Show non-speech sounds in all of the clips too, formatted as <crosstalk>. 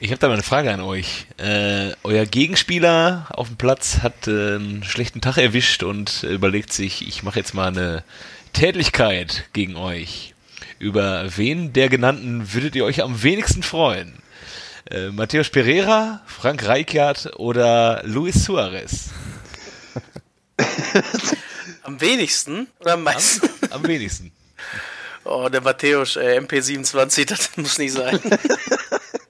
Ich habe da mal eine Frage an euch. Äh, euer Gegenspieler auf dem Platz hat äh, einen schlechten Tag erwischt und überlegt sich, ich mache jetzt mal eine Tätlichkeit gegen euch. Über wen der genannten würdet ihr euch am wenigsten freuen? Äh, Matthäus Pereira, Frank Reichardt oder Luis Suarez? <laughs> am wenigsten oder am meisten? Am, am wenigsten. Oh, der Matthäus, äh, MP27, <laughs> das muss nicht sein. <laughs>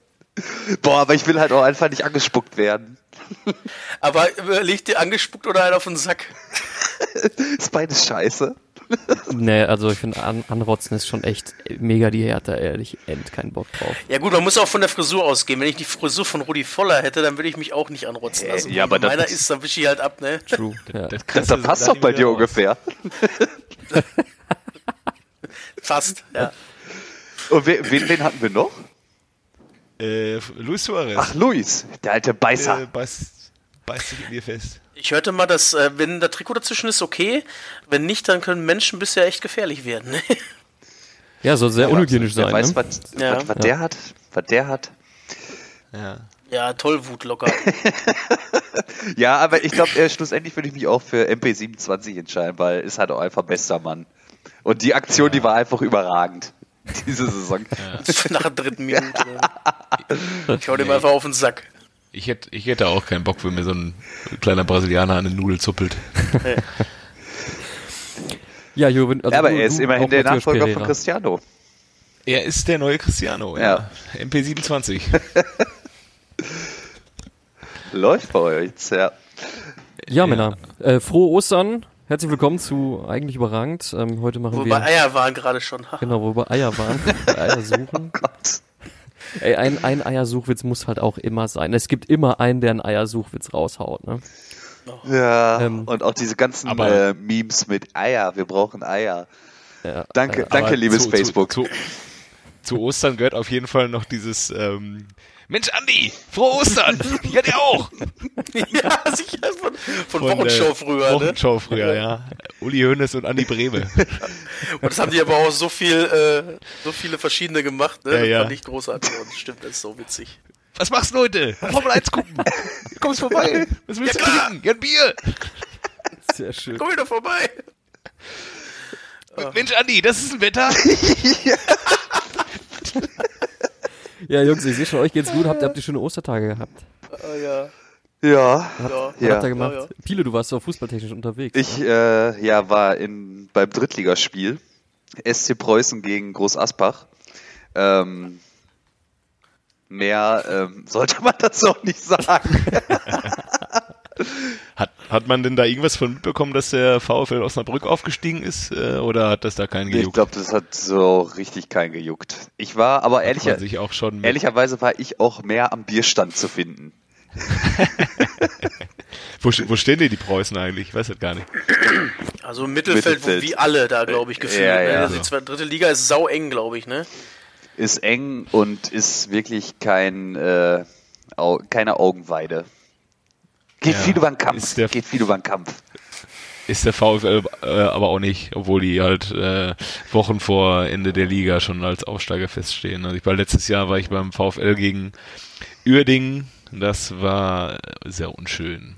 Boah, aber ich will halt auch einfach nicht angespuckt werden. Aber liegt dir angespuckt oder einer auf den Sack? <laughs> ist beides scheiße. nee, also ich finde, an, anrotzen ist schon echt mega die Härte, ehrlich. End, keinen Bock drauf. Ja gut, man muss auch von der Frisur ausgehen. Wenn ich die Frisur von Rudi Voller hätte, dann würde ich mich auch nicht anrotzen lassen. Ja, aber meiner ist, dann wische ich halt ab, ne? True. <laughs> Ja. Das, das, das passt doch bei dir raus. ungefähr. <laughs> Fast, ja. Und wen, wen hatten wir noch? Äh, Luis Suarez. Ach, Luis, der alte Beißer. Äh, beißt, beißt sich in dir fest. Ich hörte mal, dass, äh, wenn der Trikot dazwischen ist, okay. Wenn nicht, dann können Menschen bisher echt gefährlich werden. Ne? Ja, soll sehr ja, unhygienisch sein. Wer weiß, ne? was, ja. was, was ja. der hat. Was der hat. Ja. Ja, Tollwut locker. <laughs> ja, aber ich glaube, äh, schlussendlich würde ich mich auch für MP27 entscheiden, weil ist halt auch einfach bester Mann. Und die Aktion, die war einfach überragend. <laughs> Diese Saison. Ja. Nach der dritten <laughs> Minute. Ich hau dem nee. einfach auf den Sack. Ich hätte, ich hätte auch keinen Bock, wenn mir so ein kleiner Brasilianer eine Nudel zuppelt. ja, Jürgen, also ja, aber du, er ist immerhin der Nachfolger Pereira. von Cristiano. Er ist der neue Cristiano, ja. ja. MP27. <laughs> Läuft bei euch, ja. Ja, ja. Männer. Äh, frohe Ostern. Herzlich willkommen zu Eigentlich überragend. Ähm, heute machen wo wir. Wo Eier waren gerade schon. <laughs> genau, wo wir Eier waren. Eier suchen. <laughs> Oh Gott. Ey, ein, ein Eiersuchwitz muss halt auch immer sein. Es gibt immer einen, der einen Eiersuchwitz raushaut, ne? Ja, ähm, und auch diese ganzen äh, Memes mit Eier, wir brauchen Eier. Ja, danke, äh, danke liebes zu, Facebook. Zu, zu, zu, Ostern gehört auf jeden Fall noch dieses ähm, Mensch, Andi, frohe Ostern! Ja, der auch! <laughs> ja, sicher, von, von, von Wochenshow früher. Ne? Wochenschau früher, ja. Uli Hoeneß und Andi Breme. <laughs> und das haben die aber auch so viel, äh, so viele verschiedene gemacht, ne? Ja, ja. Fand ich großartig und stimmt, das ist so witzig. Was machst du heute? Formel 1 gucken. Du <laughs> kommst vorbei. Was willst ja, du trinken? Ja, ein Bier. Sehr schön. Komm wieder vorbei. Mensch, Andi, das ist ein Wetter. ja. Ja, Jungs, ich sehe schon, euch geht's gut. Habt, habt ihr schöne Ostertage gehabt? Uh, ja. Ja. Habt, ja. Was habt ihr gemacht? Ja, ja. Pile, du warst so fußballtechnisch unterwegs. Ich äh, ja, war in, beim Drittligaspiel. SC Preußen gegen Groß Asbach. Ähm, mehr ähm, <laughs> sollte man dazu auch nicht sagen. <laughs> Hat, hat man denn da irgendwas von mitbekommen, dass der VfL Osnabrück aufgestiegen ist? Äh, oder hat das da keinen gejuckt? Ich glaube, das hat so richtig keinen gejuckt. Ich war, aber ehrlicher, ehrlicherweise war ich auch mehr am Bierstand zu finden. <laughs> wo, wo stehen denn die Preußen eigentlich? Ich weiß das gar nicht. Also im Mittelfeld, Mittelfeld. wie alle da, glaube ich, gefühlt. Ja, ne? ja. Also die zweite, dritte Liga ist sau eng, glaube ich, ne? Ist eng und ist wirklich kein, äh, keine Augenweide. Geht ja, viel über den Kampf. Der, Geht viel über den Kampf. Ist der VfL äh, aber auch nicht, obwohl die halt äh, Wochen vor Ende der Liga schon als Aufsteiger feststehen. Also ich war letztes Jahr war ich beim VfL gegen Uerdingen. Das war sehr unschön.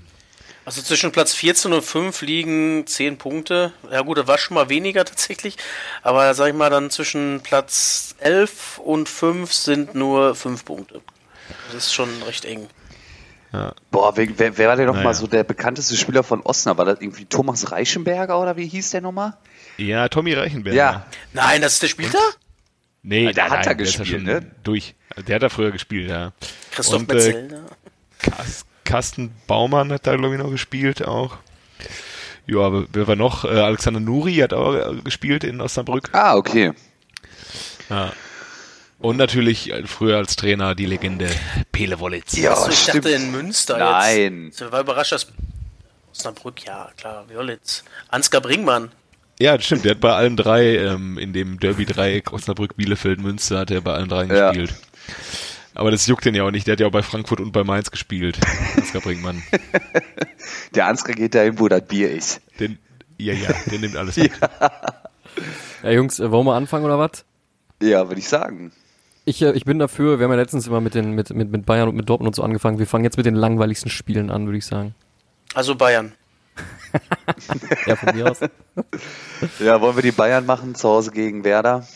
Also zwischen Platz 14 und 5 liegen 10 Punkte. Ja gut, das war schon mal weniger tatsächlich. Aber sag ich mal, dann zwischen Platz 11 und 5 sind nur 5 Punkte. Das ist schon recht eng. Ja. Boah, wer, wer, wer war denn nochmal naja. so der bekannteste Spieler von Osnabrück? War das irgendwie Thomas Reichenberger oder wie hieß der nochmal? Ja, Tommy Reichenberger. Ja. Nein, das ist der Spieler? Nee, der nein, hat er gespielt, ne? Durch. Der hat da früher gespielt, ja. Christoph Und, Metzel, äh, Carsten Baumann hat da, glaube ich, noch gespielt auch. Ja, aber wer war noch? Äh, Alexander Nuri hat auch äh, gespielt in Osnabrück. Ah, okay. Ja. Und natürlich äh, früher als Trainer die Legende Pele Wollitz. Ja, Achso, ich stimmt. dachte in Münster Nein. jetzt. Ich war überrascht, dass Osnabrück, ja klar, Wollitz. Ansgar Bringmann. Ja, das stimmt. Der hat bei allen drei, ähm, in dem Derby-Dreieck Osnabrück, Bielefeld, Münster, hat er bei allen drei ja. gespielt. Aber das juckt den ja auch nicht. Der hat ja auch bei Frankfurt und bei Mainz gespielt. Ansgar Bringmann. <laughs> Der Ansgar geht dahin, wo das Bier ist. Den, ja, ja, der nimmt alles <laughs> mit. ja. ja, Jungs, äh, wollen wir anfangen oder was? Ja, würde ich sagen. Ich, äh, ich bin dafür, wir haben ja letztens immer mit, den, mit, mit, mit Bayern und mit Dortmund und so angefangen. Wir fangen jetzt mit den langweiligsten Spielen an, würde ich sagen. Also Bayern. <laughs> Ja, von mir aus. <laughs> Ja, wollen wir die Bayern machen, zu Hause gegen Werder?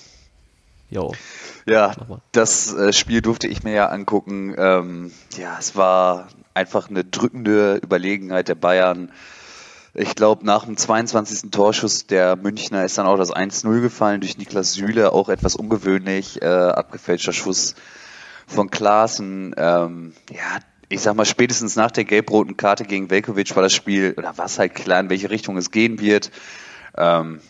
Jo. Ja, das äh, Spiel durfte ich mir ja angucken. Ähm, ja, es war einfach eine drückende Überlegenheit der Bayern. Ich glaube, nach dem 22. Torschuss der Münchner ist dann auch das 1-0 gefallen durch Niklas Süle, auch etwas ungewöhnlich, äh, abgefälschter Schuss von Klaassen. Ähm, ja, ich sag mal, spätestens nach der gelb-roten Karte gegen Velkovic war das Spiel, oder war es halt klar, in welche Richtung es gehen wird. Ähm,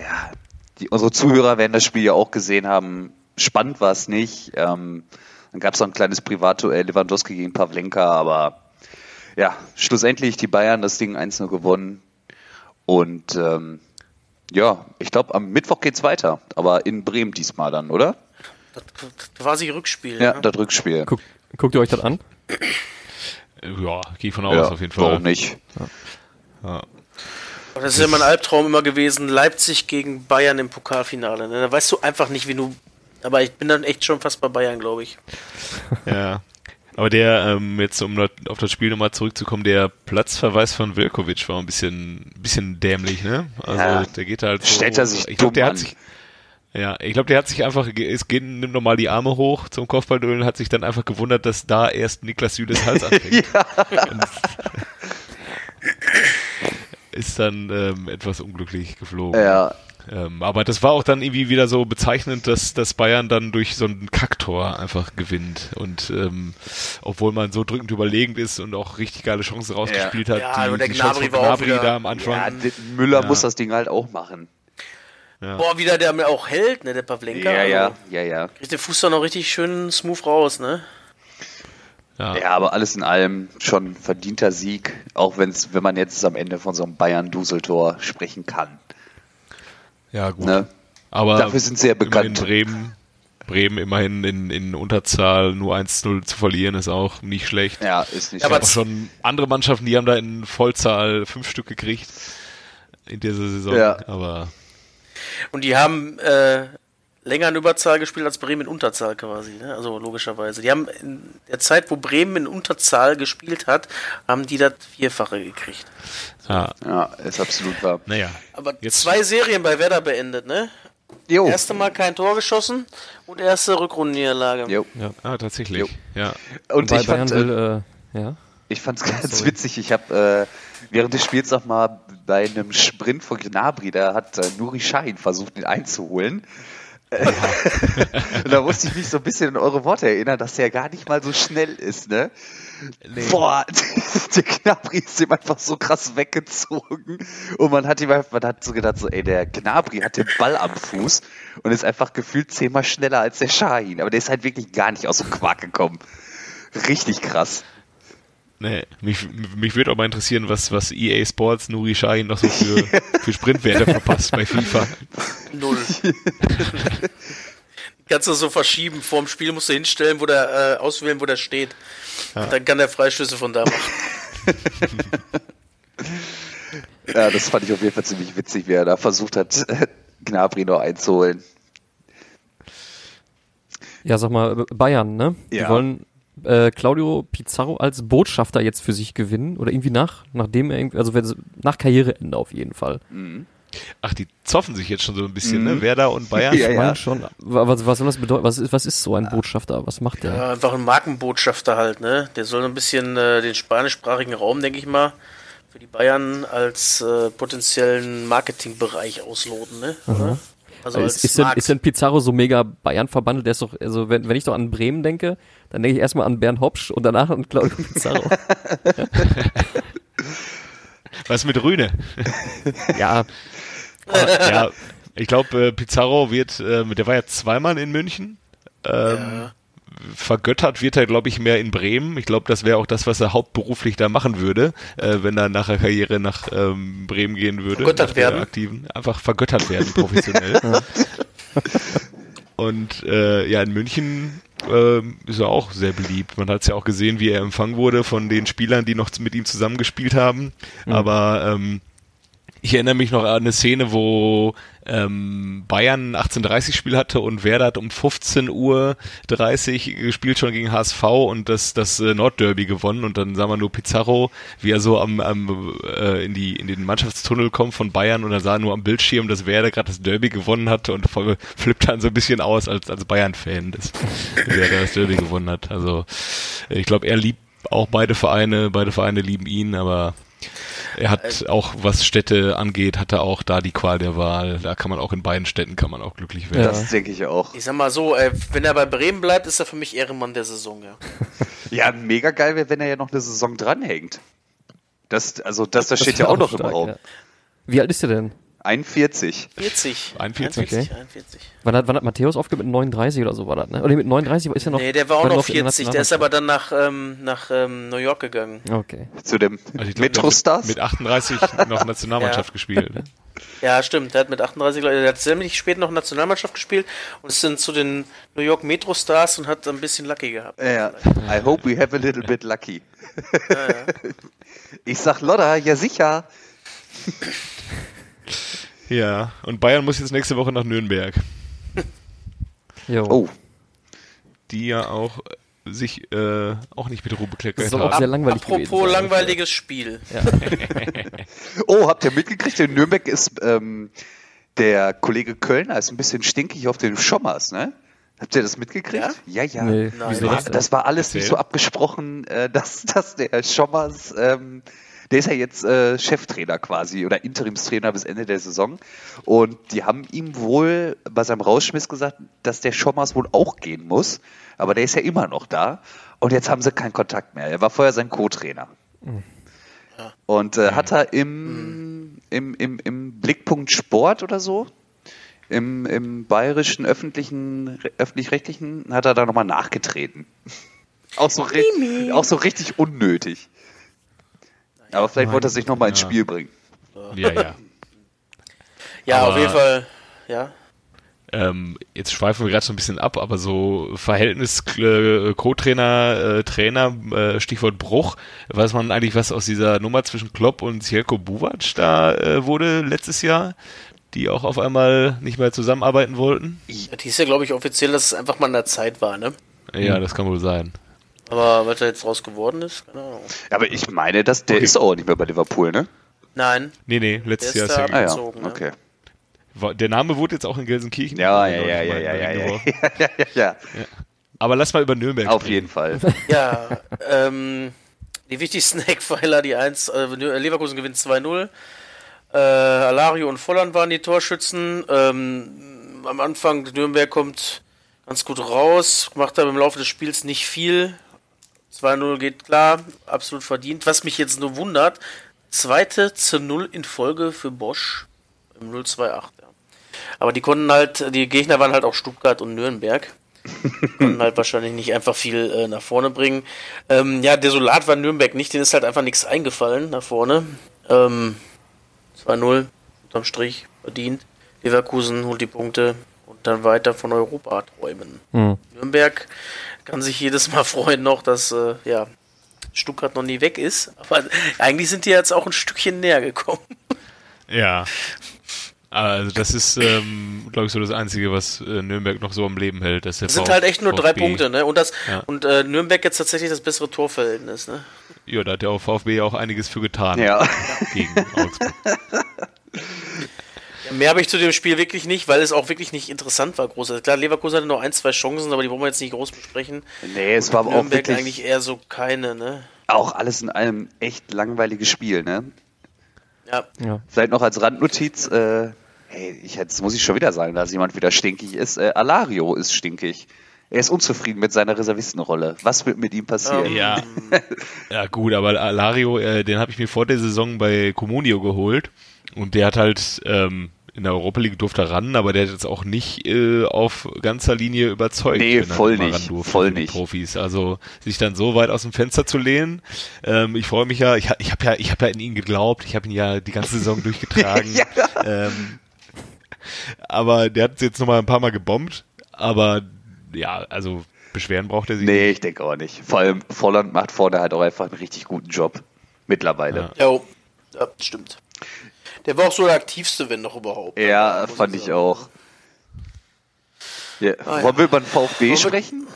ja, die, unsere Zuhörer werden das Spiel ja auch gesehen haben. Spannend war es nicht. Ähm, dann gab es noch ein kleines Privatduell Lewandowski gegen Pavlenka, aber ja, schlussendlich die Bayern das Ding 1-0 gewonnen. Und ähm, ja, ich glaube, am Mittwoch geht's weiter, aber in Bremen diesmal dann, oder? Das, das quasi Rückspiel. Ja, ne? das Rückspiel. Guck, guckt ihr euch das an? Ja, gehe ich von aus Ja, auf jeden Fall. warum nicht? Ja. Aber Das ist ja mein Albtraum immer gewesen, Leipzig gegen Bayern im Pokalfinale. Ne? Da weißt du einfach nicht, wie du. Aber ich bin dann echt schon fast bei Bayern, glaube ich. Ja. Aber der, ähm, jetzt um auf das Spiel nochmal zurückzukommen, der Platzverweis von Velkovic war ein bisschen, ein bisschen dämlich, ne? Also Ja. der geht halt so. Stellt er sich ich glaube, dumm der hat sich. Ja, ich glaube, der hat sich einfach, es geht, nimmt nochmal die Arme hoch zum Kopfballduell und hat sich dann einfach gewundert, dass da erst Niklas Süles Hals <laughs> anfängt. Und <laughs> ist dann ähm, etwas unglücklich geflogen. Ja, Ähm, aber das war auch dann irgendwie wieder so bezeichnend, dass, dass Bayern dann durch so ein Kacktor einfach gewinnt. Und ähm, obwohl man so drückend überlegend ist und auch richtig geile Chancen rausgespielt hat, Ja, aber der die Chance Gnabry von war auch wieder- da am Anfang. ja Müller Ja. muss das Ding halt auch machen. Ja. Boah, wieder der mir auch hält, ne, der Pavlenka. Ja, ja, Also, ja, ja. Kriegt den Fuß dann noch richtig schön smooth raus, ne? Ja. Ja, aber alles in allem schon verdienter Sieg, auch wenn's, wenn man jetzt am Ende von so einem Bayern-Duseltor sprechen kann. Ja, gut. Ne? Aber Dafür sind sie ja immerhin bekannt. Bremen, Bremen immerhin in, in Unterzahl nur 1-0 zu verlieren, ist auch nicht schlecht. Ja, ist nicht aber Aber schon andere Mannschaften, die haben da in Vollzahl fünf Stück gekriegt in dieser Saison. Ja. Aber Und die haben äh, länger in Überzahl gespielt als Bremen in Unterzahl quasi, ne? Also logischerweise. Die haben in der Zeit, wo Bremen in Unterzahl gespielt hat, haben die das Vierfache gekriegt. ja, Ja, ist absolut wahr. naja. Aber Jetzt- zwei Serien bei Werder beendet, ne? Jo. Erste Mal kein Tor geschossen und erste Rückrundenniederlage. jo. Ah, tatsächlich. Jo. Ja. Und Weil ich fand, Bayern äh, will, äh, ja. Ich fand's ganz sorry. witzig. Ich habe äh, während des Spiels noch mal bei einem Sprint von Gnabry, da hat äh, Nuri Sahin versucht, ihn einzuholen. <laughs> Und da musste ich mich so ein bisschen an eure Worte erinnern, dass der gar nicht mal so schnell ist, ne? Boah, <laughs> der Gnabry ist ihm einfach so krass weggezogen. Und man hat ihm einfach, man hat so gedacht, so, ey, der Gnabry hat den Ball am Fuß und ist einfach gefühlt zehnmal schneller als der Sahin. Aber der ist halt wirklich gar nicht aus dem Quark gekommen. Richtig krass. Nee, mich, mich würde auch mal interessieren, was, was EA Sports Nuri Sahin noch so für, <laughs> für Sprintwerte verpasst bei FIFA. Null. Kannst du so verschieben, vorm Spiel musst du hinstellen, wo der, äh, auswählen, wo der steht. Und dann kann der Freistöße von da machen. <laughs> Ja, das fand ich auf jeden Fall ziemlich witzig, wie er da versucht hat, <laughs> Gnabry noch einzuholen. Ja, sag mal, Bayern, ne? Die Ja. wollen äh, Claudio Pizarro als Botschafter jetzt für sich gewinnen oder irgendwie nach, nachdem er irgendwie, also wenn- nach Karriereende auf jeden Fall. Ach, die zoffen sich jetzt schon so ein bisschen, Mhm. ne? Werder und Bayern. <laughs> Ja, ja. schon, wa- was, was soll das bedeuten? Was ist, was ist so ein Botschafter? Was macht der? Ja, einfach ein Markenbotschafter halt, ne? Der soll ein bisschen äh, den spanischsprachigen Raum, denke ich mal, für die Bayern als äh, potenziellen Marketingbereich ausloten, ne? Oder? Also als ist, ist, denn, ist denn Pizarro so mega Bayern verbandelt? Der ist doch, also wenn, wenn ich doch an Bremen denke, dann denke ich erstmal an Bernd Hopsch und danach an Claudio Pizarro. <laughs> Was mit Rühne? <laughs> ja, ja, ich glaube, äh, Pizarro wird, äh, der war ja zweimal in München. Ähm, Vergöttert wird er, glaube ich, mehr in Bremen. Ich glaube, das wäre auch das, was er hauptberuflich da machen würde, äh, wenn er nach der Karriere nach ähm, Bremen gehen würde. Vergöttert werden? Aktiven. Einfach vergöttert werden, professionell. <laughs> Und äh, ja, in München ähm, ist er auch sehr beliebt. Man hat es ja auch gesehen, wie er empfangen wurde von den Spielern, die noch mit ihm zusammengespielt haben. Aber ähm, Ich erinnere mich noch an eine Szene, wo ähm, Bayern ein 18:30-Spiel hatte und Werder hat um 15 Uhr 30 gespielt schon gegen HSV und das das äh, Nordderby gewonnen und dann sah man nur Pizarro, wie er so am, am äh, in die in den Mannschaftstunnel kommt von Bayern und dann sah er nur am Bildschirm, dass Werder gerade das Derby gewonnen hat und voll, flippt dann so ein bisschen aus als als Bayern-Fan, dass Werder das Derby gewonnen hat. Also ich glaube, er liebt auch beide Vereine, beide Vereine lieben ihn, aber er hat auch, was Städte angeht, hat er auch da die Qual der Wahl. Da kann man auch in beiden Städten kann man auch glücklich werden. Das denke ich auch. Ich sag mal so, äh, wenn er bei Bremen bleibt, ist er für mich Ehrenmann der Saison, ja. <laughs> Ja, mega geil wäre, wenn er ja noch eine Saison dranhängt. Das, also das, das steht ja auch noch stark, im Raum. ja. Wie alt ist er denn? 41. 40. 41, 41, 41. Wann hat, wann hat Matthäus aufgehört? Mit 39 oder so war das, ne? Oder mit 39 ist er noch. Nee, der war auch noch in der 40, der ist aber dann nach, ähm, nach ähm, New York gegangen. Okay. Zu dem Also Metro-Stars. hat Mit 38 noch Nationalmannschaft <laughs> Ja. gespielt. Ne? Ja, stimmt, der hat mit 38, glaub ich, der hat ziemlich spät noch Nationalmannschaft gespielt und ist dann zu den New York Metro Stars und hat ein bisschen Lucky gehabt. Ja, I hope we have a little bit lucky. <laughs> Ich sag Lodder, ja sicher. Ja, und Bayern muss jetzt nächste Woche nach Nürnberg, Jo. Oh, die ja auch äh, sich äh, auch nicht mit Ruhe bekleckert auch haben. sehr langweilig Apropos gewesen langweiliges Spiel. <laughs> oh, habt ihr mitgekriegt? In Nürnberg ist ähm, der Kollege Kölner ist ein bisschen stinkig auf den Schommers, ne? Habt ihr das mitgekriegt? Ja, ja. Nee, Nein. wieso War, das war alles nicht so abgesprochen, äh, dass, dass der Schommers, ähm, der ist ja jetzt äh, Cheftrainer quasi oder Interimstrainer bis Ende der Saison. Und die haben ihm wohl bei seinem Rausschmiss gesagt, dass der Schommers wohl auch gehen muss. Aber der ist ja immer noch da. Und jetzt haben sie keinen Kontakt mehr. Er war vorher sein Co-Trainer. Und äh, hat er im, im, im, im Blickpunkt Sport oder so, im, im bayerischen öffentlichen, öffentlich-rechtlichen, hat er da nochmal nachgetreten. <laughs> Auch so, auch so richtig unnötig. Aber vielleicht wollte er sich nochmal ins Ja. Spiel bringen. Ja, ja. <laughs> Ja, Aber- auf jeden Fall. Ja. Ähm, jetzt schweifen wir gerade so ein bisschen ab, aber so Verhältnis äh, Co-Trainer, äh, Trainer, äh, Stichwort Bruch, weiß man eigentlich, was aus dieser Nummer zwischen Klopp und Zjelko Buvac da äh, wurde letztes Jahr, die auch auf einmal nicht mehr zusammenarbeiten wollten? Das hieß ja, glaube ich, offiziell, dass es einfach mal in der Zeit war, ne? Ja, das kann wohl sein. Aber was da jetzt draus geworden ist, keine Ahnung. Aber ich meine, dass der Okay. ist auch nicht mehr bei Liverpool, ne? Nein, Nee, nee, letztes Jahr ist ist da- er Ah ja, ne? okay. Der Name wurde jetzt auch in Gelsenkirchen. Ja, ja, ja, ja, ja, ja, ja, ja, ja, ja. Aber lass mal über Nürnberg Auf sprechen. jeden Fall. <laughs> Ja, ähm, die wichtigsten <laughs> Eckpfeiler, die 1, äh, Leverkusen gewinnt 2-0. Äh, Alario und Volland waren die Torschützen. Ähm, am Anfang, Nürnberg kommt ganz gut raus, macht aber im Laufe des Spiels nicht viel. 2-0 geht klar, absolut verdient. Was mich jetzt nur wundert, zweite zu 0 in Folge für Bosch im 0-2-8. Ja. Aber die konnten halt, die Gegner waren halt auch Stuttgart und Nürnberg <laughs> konnten halt wahrscheinlich nicht einfach viel äh, nach vorne bringen. Ähm, ja, desolat war Nürnberg nicht, denen ist halt einfach nichts eingefallen nach vorne. Ähm, 2-0 unterm Strich verdient. Leverkusen holt die Punkte und dann weiter von Europa träumen. Hm. Nürnberg kann sich jedes Mal <laughs> freuen noch, dass äh, ja, Stuttgart noch nie weg ist. Aber eigentlich sind die jetzt auch ein Stückchen näher gekommen. Ja. Also das ist, ähm, glaube ich, so das Einzige, was äh, Nürnberg noch so am Leben hält. Das sind halt echt nur drei Punkte, ne? Und das Ja. und äh, Nürnberg jetzt tatsächlich das bessere Torverhältnis, ne? Ja, da hat der VfB ja auch einiges für getan Ja. gegen Augsburg. <laughs> Mehr habe ich zu dem Spiel wirklich nicht, weil es auch wirklich nicht interessant war. Groß. Also klar, Leverkusen hatte noch ein, zwei Chancen, aber die wollen wir jetzt nicht groß besprechen. Nee, es war aber auch Nürnberg wirklich eigentlich eher so keine, ne? auch alles in allem echt langweiliges Spiel, ne? Ja. Ja. Vielleicht noch als Randnotiz, äh, hey, ich, jetzt muss ich schon wieder sagen, dass jemand wieder stinkig ist. Äh, Alario ist stinkig. Er ist unzufrieden mit seiner Reservistenrolle. Was wird mit ihm passieren? Ähm, Ja. Ja, gut, aber Alario, äh, den habe ich mir vor der Saison bei Comunio geholt. Und der hat halt ähm, in der Europa League durfte er ran, aber der hat jetzt auch nicht äh, auf ganzer Linie überzeugt. Nee, voll nicht, ran durfte voll nicht. Profis. Also sich dann so weit aus dem Fenster zu lehnen. Ähm, ich freue mich ja, ich, ich habe ja, ich habe ja in ihn geglaubt. Ich habe ihn ja die ganze Saison <laughs> durchgetragen. Ja. ähm, aber der hat jetzt nochmal ein paar Mal gebombt. Aber ja, also beschweren braucht er sich Nee, ich denke auch nicht. Vor allem Volland macht vorne halt auch einfach einen richtig guten Job. Mittlerweile. Ja. Jo. Ja, stimmt. Der war auch so der aktivste, wenn noch überhaupt. Ja, muss fand ich sagen. auch. Ja. Ah, ja. Wollen wir über den <laughs> VfB wir- sprechen?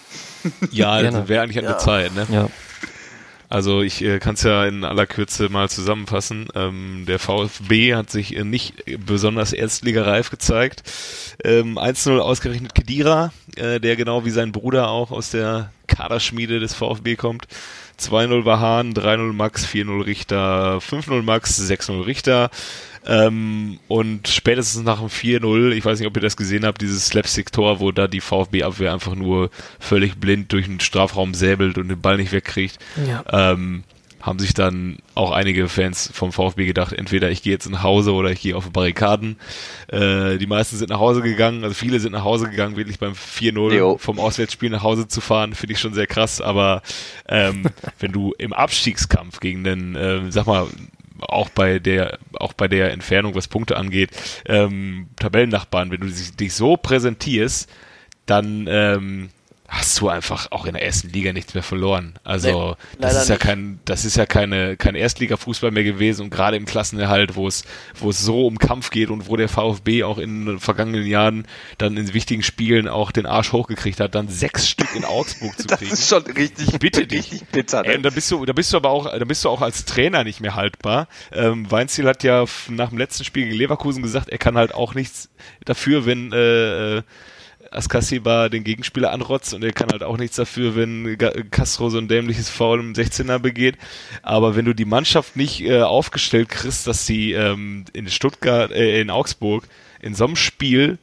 Ja, <laughs> das wäre eigentlich an Ja. der Zeit, ne? Ja. Also ich äh, kann es ja in aller Kürze mal zusammenfassen. Ähm, der VfB hat sich äh, nicht besonders erstligareif gezeigt. Ähm, 1-0 ausgerechnet Kedira, äh, der genau wie sein Bruder auch aus der Kaderschmiede des VfB kommt. 2-0 war Hahn, 3-0 Max, 4-0 Richter, 5-0 Max, 6-0 Richter. Ähm, und spätestens nach dem 4-0, ich weiß nicht, ob ihr das gesehen habt, dieses Slapstick-Tor, wo da die VfB-Abwehr einfach nur völlig blind durch den Strafraum säbelt und den Ball nicht wegkriegt, Ja. ähm, haben sich dann auch einige Fans vom VfB gedacht, entweder ich gehe jetzt nach Hause oder ich gehe auf die Barrikaden. Äh, die meisten sind nach Hause gegangen, also viele sind nach Hause gegangen, wirklich beim 4-0 Jo. vom Auswärtsspiel nach Hause zu fahren, finde ich schon sehr krass, aber ähm, <laughs> wenn du im Abstiegskampf gegen den, ähm, sag mal, auch bei der, auch bei der Entfernung, was Punkte angeht, ähm, Tabellennachbarn, wenn du dich, dich so präsentierst, dann ähm, hast du einfach auch in der ersten Liga nichts mehr verloren. Also Nee, das ist ja nicht. kein, das ist ja keine, kein Erstliga-Fußball mehr gewesen und gerade im Klassenerhalt, wo es, wo es so um Kampf geht und wo der VfB auch in den vergangenen Jahren dann in wichtigen Spielen auch den Arsch hochgekriegt hat, dann sechs Stück in Augsburg zu <laughs> Das kriegen. ist schon richtig, bitte dich. richtig bitter. Ey, und Ne? da bist du, da bist du aber auch, da bist du auch als Trainer nicht mehr haltbar. Ähm, Weinziel hat ja nach dem letzten Spiel gegen Leverkusen gesagt, er kann halt auch nichts dafür, wenn äh, äh, Askasiba den Gegenspieler anrotzt und er kann halt auch nichts dafür, wenn Castro so ein dämliches Foul im 16er begeht. Aber wenn du die Mannschaft nicht äh, aufgestellt kriegst, dass sie ähm, in Stuttgart, äh, in Augsburg in so einem Spiel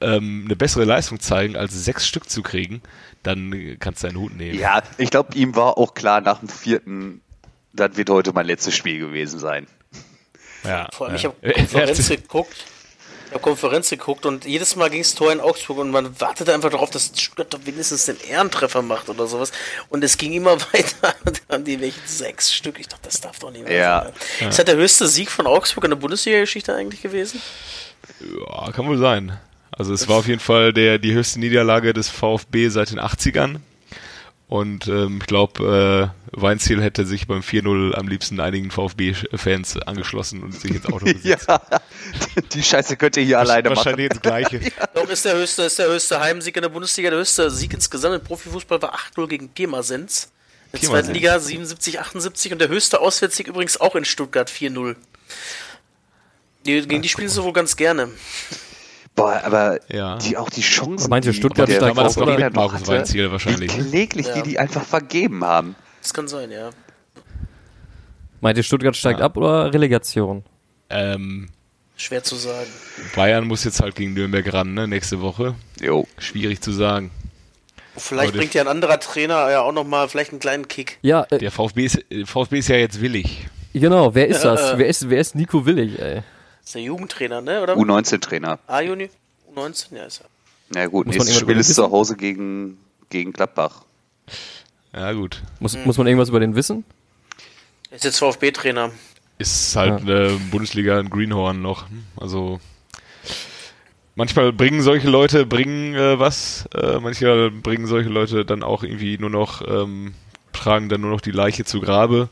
ähm, eine bessere Leistung zeigen, als sechs Stück zu kriegen, dann kannst du deinen Hut nehmen. Ja, ich glaube, ihm war auch klar nach dem vierten, das wird heute mein letztes Spiel gewesen sein. Ja, Vor allem, ja. ich habe Konferenz <laughs> geguckt. Ich habe Konferenz geguckt und jedes Mal ging es Tor in Augsburg und man wartete einfach darauf, dass Stuttgart doch wenigstens den Ehrentreffer macht oder sowas. Und es ging immer <laughs> weiter und dann die welchen sechs Stück. Ich dachte, das darf doch nicht mehr Ja. sein. Ist das der höchste Sieg von Augsburg in der Bundesliga-Geschichte eigentlich gewesen? Ja, kann wohl sein. Also es war auf jeden Fall der, die höchste Niederlage des VfB seit den 80ern. Und ähm, ich glaube, äh, Weinziel hätte sich beim 4-0 am liebsten einigen VfB-Fans angeschlossen und sich ins Auto <laughs> gesetzt. Ja, die Scheiße könnt ihr hier alleine machen. Wahrscheinlich das Gleiche. <laughs> Doch, ist der höchste, ist der höchste Heimsieg in der Bundesliga. Der höchste Sieg insgesamt im Profifußball war 8-0 gegen Pirmasens. In der zweiten Liga 77, 78 und der höchste Auswärtssieg übrigens auch in Stuttgart 4-0. Die, gegen die spielen sie wohl ganz gerne. Boah, aber Ja. die, auch die Chancen, Meint ihr, die Stuttgart der steigt Damals auf, noch mit Markus hatte, Weinziel wahrscheinlich. Wie kläglich Ja. die die einfach vergeben haben. Das kann sein, ja. Meint ihr, Stuttgart steigt Ja. ab oder Relegation? Ähm, Schwer zu sagen. Bayern muss jetzt halt gegen Nürnberg ran, ne, nächste Woche. Jo. Schwierig zu sagen. Vielleicht Aber bringt ja ein anderer Trainer ja auch nochmal vielleicht einen kleinen Kick. Ja, äh, Der VfB ist, äh, VfB ist ja jetzt willig. genau. Wer ist <laughs> das? Wer ist, wer ist Nico Willig, ey? Ist der Jugendtrainer, ne? Oder? U19-Trainer. A-Juni? U19? Ja, ist er. Na gut, Muss nächstes Spiel ist zu? Hause gegen, gegen Gladbach. Ja gut. Muss, muss man irgendwas über den wissen? Er ist jetzt VfB-Trainer. Ist halt äh, Bundesliga ein Greenhorn noch. Also manchmal bringen solche Leute bringen äh, was, äh, manchmal bringen solche Leute dann auch irgendwie nur noch ähm, tragen dann nur noch die Leiche zu Grabe.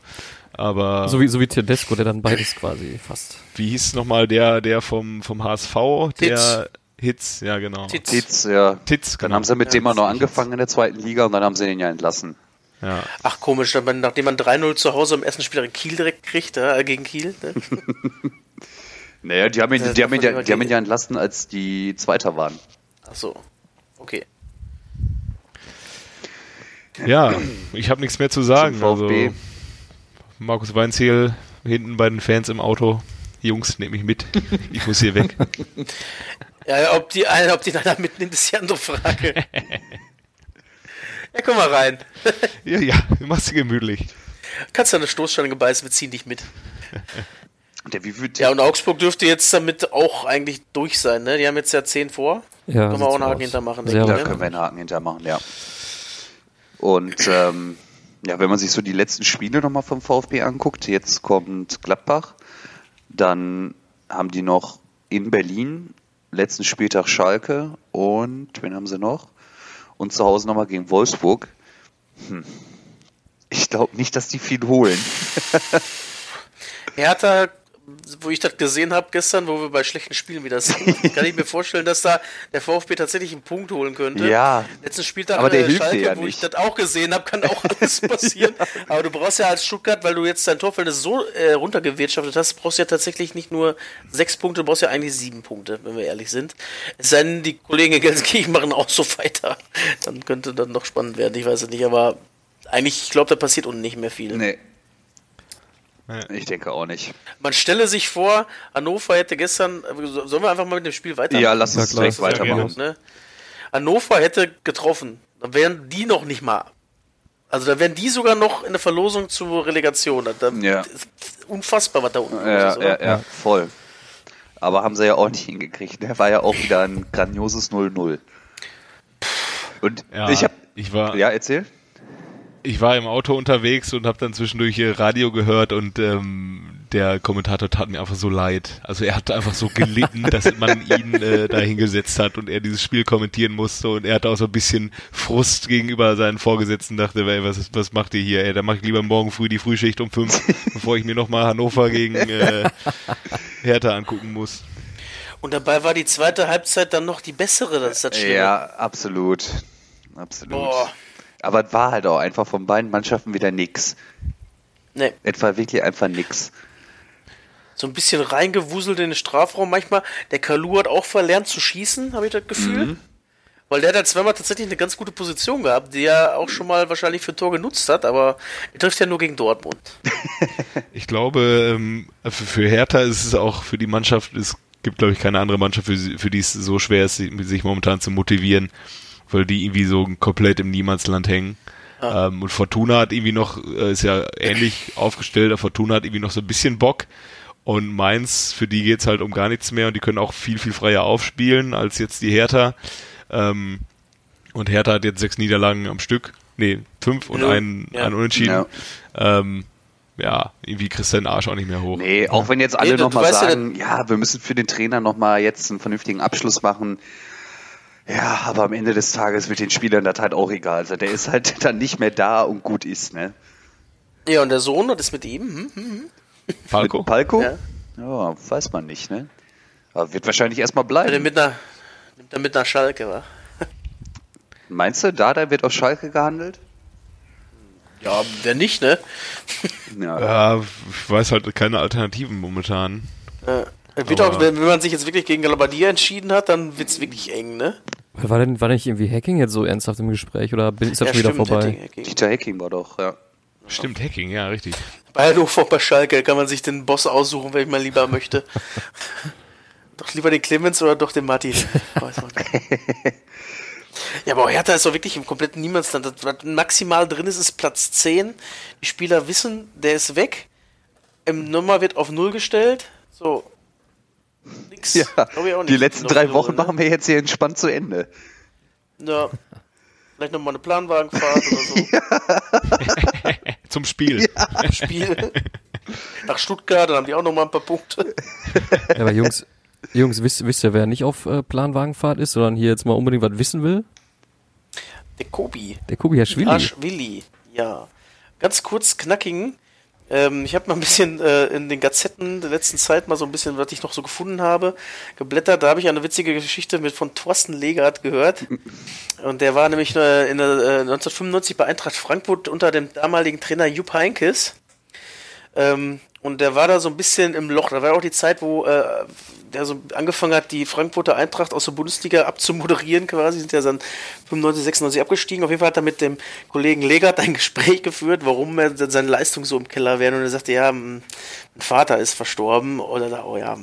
Aber So wie, so wie Tedesco, der dann beides quasi fast. wie hieß nochmal der der vom vom HSV, der Hitz, ja genau. Titz. Titz, ja. Titz, Dann genau. haben sie mit Ja, dem auch noch Titz. angefangen in der zweiten Liga und dann haben sie den ja entlassen. Ja. Ach komisch, dann, man- nachdem man 3-0 zu Hause am ersten Spiel in Kiel direkt kriegt, äh, gegen Kiel. Ne? <laughs> Naja, die haben ihn, die haben ihn, ja, die haben ihn ja entlassen, als die Zweiter waren. Ach so. Okay. ja, ich habe nichts mehr zu sagen. Zum VfB. Also Markus Weinziel hinten bei den Fans im Auto. Jungs, nehmt mich mit. Ich muss hier weg. <laughs> Ja, ob die einer, ob die einer mitnimmt, ist die andere Frage. ja, komm mal rein. <laughs> Ja, ja, mach's dir gemütlich. Kannst du eine Stoßstange gebeißen, wir ziehen dich mit. <laughs> Der, wie wird, Ja, und Augsburg dürfte jetzt damit auch eigentlich durch sein, ne? Die haben jetzt ja 10 vor. Ja, Können wir auch einen Haken aus. hintermachen, denke da ich, ne? können wir einen Haken hintermachen, ja. Und ähm, ja, wenn man sich so die letzten Spiele nochmal vom VfB anguckt, jetzt kommt Gladbach, dann haben die noch in Berlin, letzten Spieltag Schalke und wen haben sie noch? Und zu Hause nochmal gegen Wolfsburg. Hm. Ich glaube nicht, dass die viel holen. <laughs> <laughs> Hertha wo ich das gesehen habe gestern, wo wir bei schlechten Spielen wieder sind, <laughs> kann ich mir vorstellen, dass da der VfB tatsächlich einen Punkt holen könnte. Ja. Letzten Spieltag Aber der Schalke, ja wo nicht. ich das auch gesehen habe, kann auch alles <laughs> passieren. Aber du brauchst ja als Stuttgart, weil du jetzt dein Torverhältnis so äh, runtergewirtschaftet hast, brauchst du ja tatsächlich nicht nur sechs Punkte, du brauchst ja eigentlich sieben Punkte, wenn wir ehrlich sind. Es sei denn, die Kollegen in Gelsenkirchen machen auch so weiter. Dann könnte das noch spannend werden, ich weiß es nicht, aber eigentlich, ich glaube, da passiert unten nicht mehr viel. Nee. Ich denke auch nicht. Man stelle sich vor, Hannover hätte gestern. so- Sollen wir einfach mal mit dem Spiel weitermachen? Ja, lass uns direkt weitermachen. Ne? Hannover hätte getroffen. Dann wären die noch nicht mal. Also da wären die sogar noch in der Verlosung zur Relegation. Da, Ja. Unfassbar, was da unten Ja, ist, oder? ja, ja, voll. Aber haben sie ja auch nicht hingekriegt. Der war ja auch wieder ein grandioses 0-0. Und Ja, ich hab. ich war, Ja, erzähl. Ich war im Auto unterwegs und habe dann zwischendurch Radio gehört und ähm, der Kommentator tat mir einfach so leid. Also er hat einfach so gelitten, <laughs> dass man ihn äh, da hingesetzt hat und er dieses Spiel kommentieren musste und er hatte auch so ein bisschen Frust gegenüber seinen Vorgesetzten, dachte, ey, was, was macht ihr hier? Ey, dann mache ich lieber morgen früh die Frühschicht um fünf, <laughs> bevor ich mir nochmal Hannover gegen äh, Hertha angucken muss. Und dabei war die zweite Halbzeit dann noch die bessere, das ist das Schlimme. Ja, absolut. Absolut. Boah. Aber es war halt auch einfach von beiden Mannschaften wieder nix. Nee, Es war wirklich einfach nix. so ein bisschen reingewuselt in den Strafraum manchmal. Der Kalu hat auch verlernt zu schießen, habe ich das Gefühl. Mhm. Weil der hat halt zweimal tatsächlich eine ganz gute Position gehabt, die er auch schon mal wahrscheinlich für ein Tor genutzt hat, aber er trifft ja nur gegen Dortmund. <laughs> Ich glaube, ähm, für, Hertha ist es auch für die Mannschaft, es gibt, glaube ich, keine andere Mannschaft, für, die es so schwer ist, sich momentan zu motivieren, weil die irgendwie so komplett im Niemandsland hängen. Ähm, und Fortuna hat irgendwie noch, äh, ist ja ähnlich aufgestellt, aber Fortuna hat irgendwie noch so ein bisschen Bock. Und Mainz, für die geht's halt um gar nichts mehr und die können auch viel, viel freier aufspielen als jetzt die Hertha. Ähm, und Hertha hat jetzt sechs Niederlagen am Stück. Nee, fünf und Ja. ein, Ja. ein Unentschieden. Ja. Ähm, ja, irgendwie kriegst du den Arsch auch nicht mehr hoch. Nee, auch wenn jetzt alle Nee, nochmal sagen, ja, wir müssen für den Trainer nochmal jetzt einen vernünftigen Abschluss machen. Ja, aber am Ende des Tages wird den Spielern das halt auch egal. Also der ist halt <laughs> dann nicht mehr da und gut ist, ne? Ja, und der Sohn, was ist mit ihm? Hm, hm, hm. <laughs> Falco? Mit Palko? Ja. Ja. weiß man nicht, ne? Aber wird wahrscheinlich erstmal er bleiben. mit einer, nimmt er mit einer Schalke, wa? <laughs> Meinst du, Dada wird auf Schalke gehandelt? Ja, wer nicht, ne? Ja. Ja, ich weiß halt keine Alternativen momentan. Äh, wird auch, wenn, wenn man sich jetzt wirklich gegen Galabadia entschieden hat, dann wird's wirklich eng, ne? War denn, war denn nicht irgendwie Hacking jetzt so ernsthaft im Gespräch oder bin- ist das schon wieder vorbei? Hacking, Hacking. Dieter Hecking war doch, ja. Stimmt, Hacking, ja, richtig. Bei Hannover bei Schalke kann man sich den Boss aussuchen, wenn man lieber möchte. <laughs> doch lieber den Clemens oder doch den Martin. <laughs> Weiß man nicht. ja, aber Hertha ist doch wirklich im kompletten Niemandsland. Was maximal drin ist, ist Platz 10. Die Spieler wissen, der ist weg. Im Nummer wird auf Null gestellt. So. Nix. Ja, Glaub ich auch die letzten drei Wochen ne? machen wir jetzt hier entspannt zu Ende. Ja. Vielleicht nochmal eine Planwagenfahrt oder so. <laughs> <laughs> Zum Spiel. Spiel. Nach Stuttgart, dann haben die auch nochmal ein paar Punkte. Ja, aber Jungs, Jungs, wisst, wisst ihr, wer nicht auf äh, Planwagenfahrt ist, sondern hier jetzt mal unbedingt was wissen will? Der Kobi. Der Kubi Willi. Aschwilli, ja. Ganz kurz knackigen. Ähm, ich habe mal ein bisschen äh, in den Gazetten der letzten Zeit mal so ein bisschen, was ich noch so gefunden habe, geblättert. Da habe ich eine witzige Geschichte mit von Thorsten Legert gehört. <laughs> Und der war nämlich äh, in äh, 1995 bei Eintracht Frankfurt unter dem damaligen Trainer Jupp Heynckes. Ähm, und der war da so ein bisschen im Loch. Da war auch die Zeit, wo äh, der so angefangen hat, die Frankfurter Eintracht aus der Bundesliga abzumoderieren quasi. Sind ja dann 95, 96 abgestiegen. Auf jeden Fall hat er mit dem Kollegen Legert ein <laughs> Gespräch geführt, warum er seine Leistung so im Keller wäre. Und er sagte, ja, mein Vater ist verstorben. Oder da, oh ja,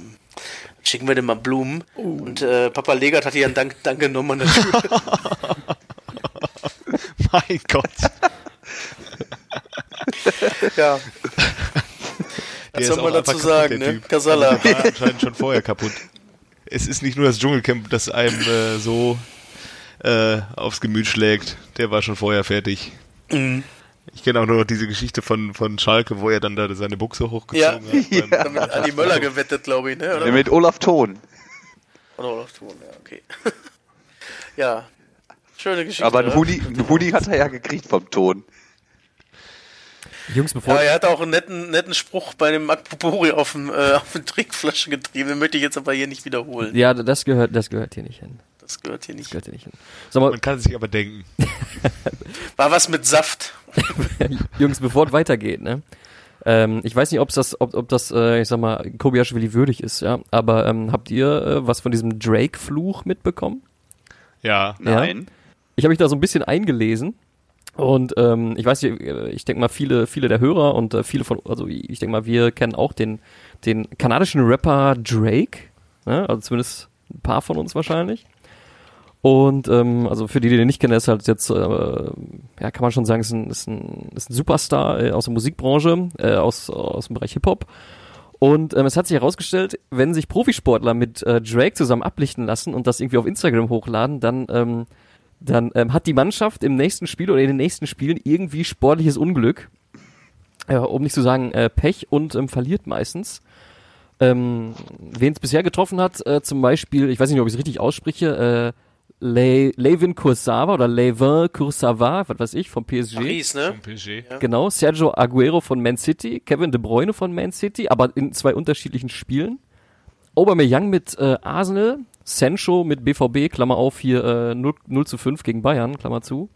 schicken wir dem mal Blumen. Und äh, Papa Legert hat ihr einen Dank, Dank genommen. <laughs> <laughs> Mein Gott. ja. Der Was ist soll auch man dazu kaputt, sagen, der ne? Typ. Casala. Der war <laughs> anscheinend schon vorher kaputt. Es ist nicht nur das Dschungelcamp, das einem äh, so äh, aufs Gemüt schlägt. Der war schon vorher fertig. Mhm. Ich kenne auch nur noch diese Geschichte von, von Schalke, wo er dann da seine Buchse Ja, hochgezogen hat. beim- <laughs> damit Andi Möller gewettet, glaube ich, ne? Oder? Mit Olaf Thon. Oder Olaf Thun, ja, okay. <laughs> ja, schöne Geschichte. Aber ein? Hoodie, ein Hoodie hat er ja gekriegt vom Ton. Jungs, bevor. Ja, er hat auch einen netten, netten Spruch bei dem Akpobori auf, dem, äh, auf eine Trinkflasche getrieben. Den möchte ich jetzt aber hier nicht wiederholen. Ja, das gehört, das gehört hier nicht hin. Das gehört hier nicht. gehört hier nicht hin. Mal, Man kann sich aber denken. <laughs> War was mit Saft. <laughs> Jungs, bevor es weitergeht, ne? Ähm, ich weiß nicht, ob's das, ob, ob das, äh, ich sag mal, Kobayashi würdig ist, ja. Aber ähm, habt ihr äh, was von diesem Drake-Fluch mitbekommen? Ja. Nein. Ich habe mich da so ein bisschen eingelesen und ähm, ich weiß äh, ich denke mal viele, viele der Hörer und äh, viele von, also ich denke mal, wir kennen auch den, den kanadischen Rapper Drake, ne? also zumindest ein paar von uns wahrscheinlich. Und ähm, also für die, die den nicht kennen, ist halt jetzt, äh, ja, kann man schon sagen, ist ein, ist ein, ist ein Superstar äh, aus der Musikbranche, äh, aus, aus dem Bereich Hip-Hop. Und ähm, es hat sich herausgestellt, wenn sich Profisportler mit äh, Drake zusammen ablichten lassen und das irgendwie auf Instagram hochladen, dann, ähm, dann ähm, hat die Mannschaft im nächsten Spiel oder in den nächsten Spielen irgendwie sportliches Unglück, äh, um nicht zu sagen äh, Pech und ähm, verliert meistens. Ähm, Wen es bisher getroffen hat, äh, zum Beispiel, ich weiß nicht, ob ich es richtig ausspreche, äh, Le Levin Kursawa oder Levin Kursawa, was weiß ich, vom PSG. Paris, ne? Vom PSG. Ja. Genau, Sergio Aguero von Man City, Kevin De Bruyne von Man City, aber in zwei unterschiedlichen Spielen. Aubameyang mit äh, Arsenal, Sancho mit BVB, Klammer auf, hier äh, 0, 0 zu 5 gegen Bayern, Klammer zu.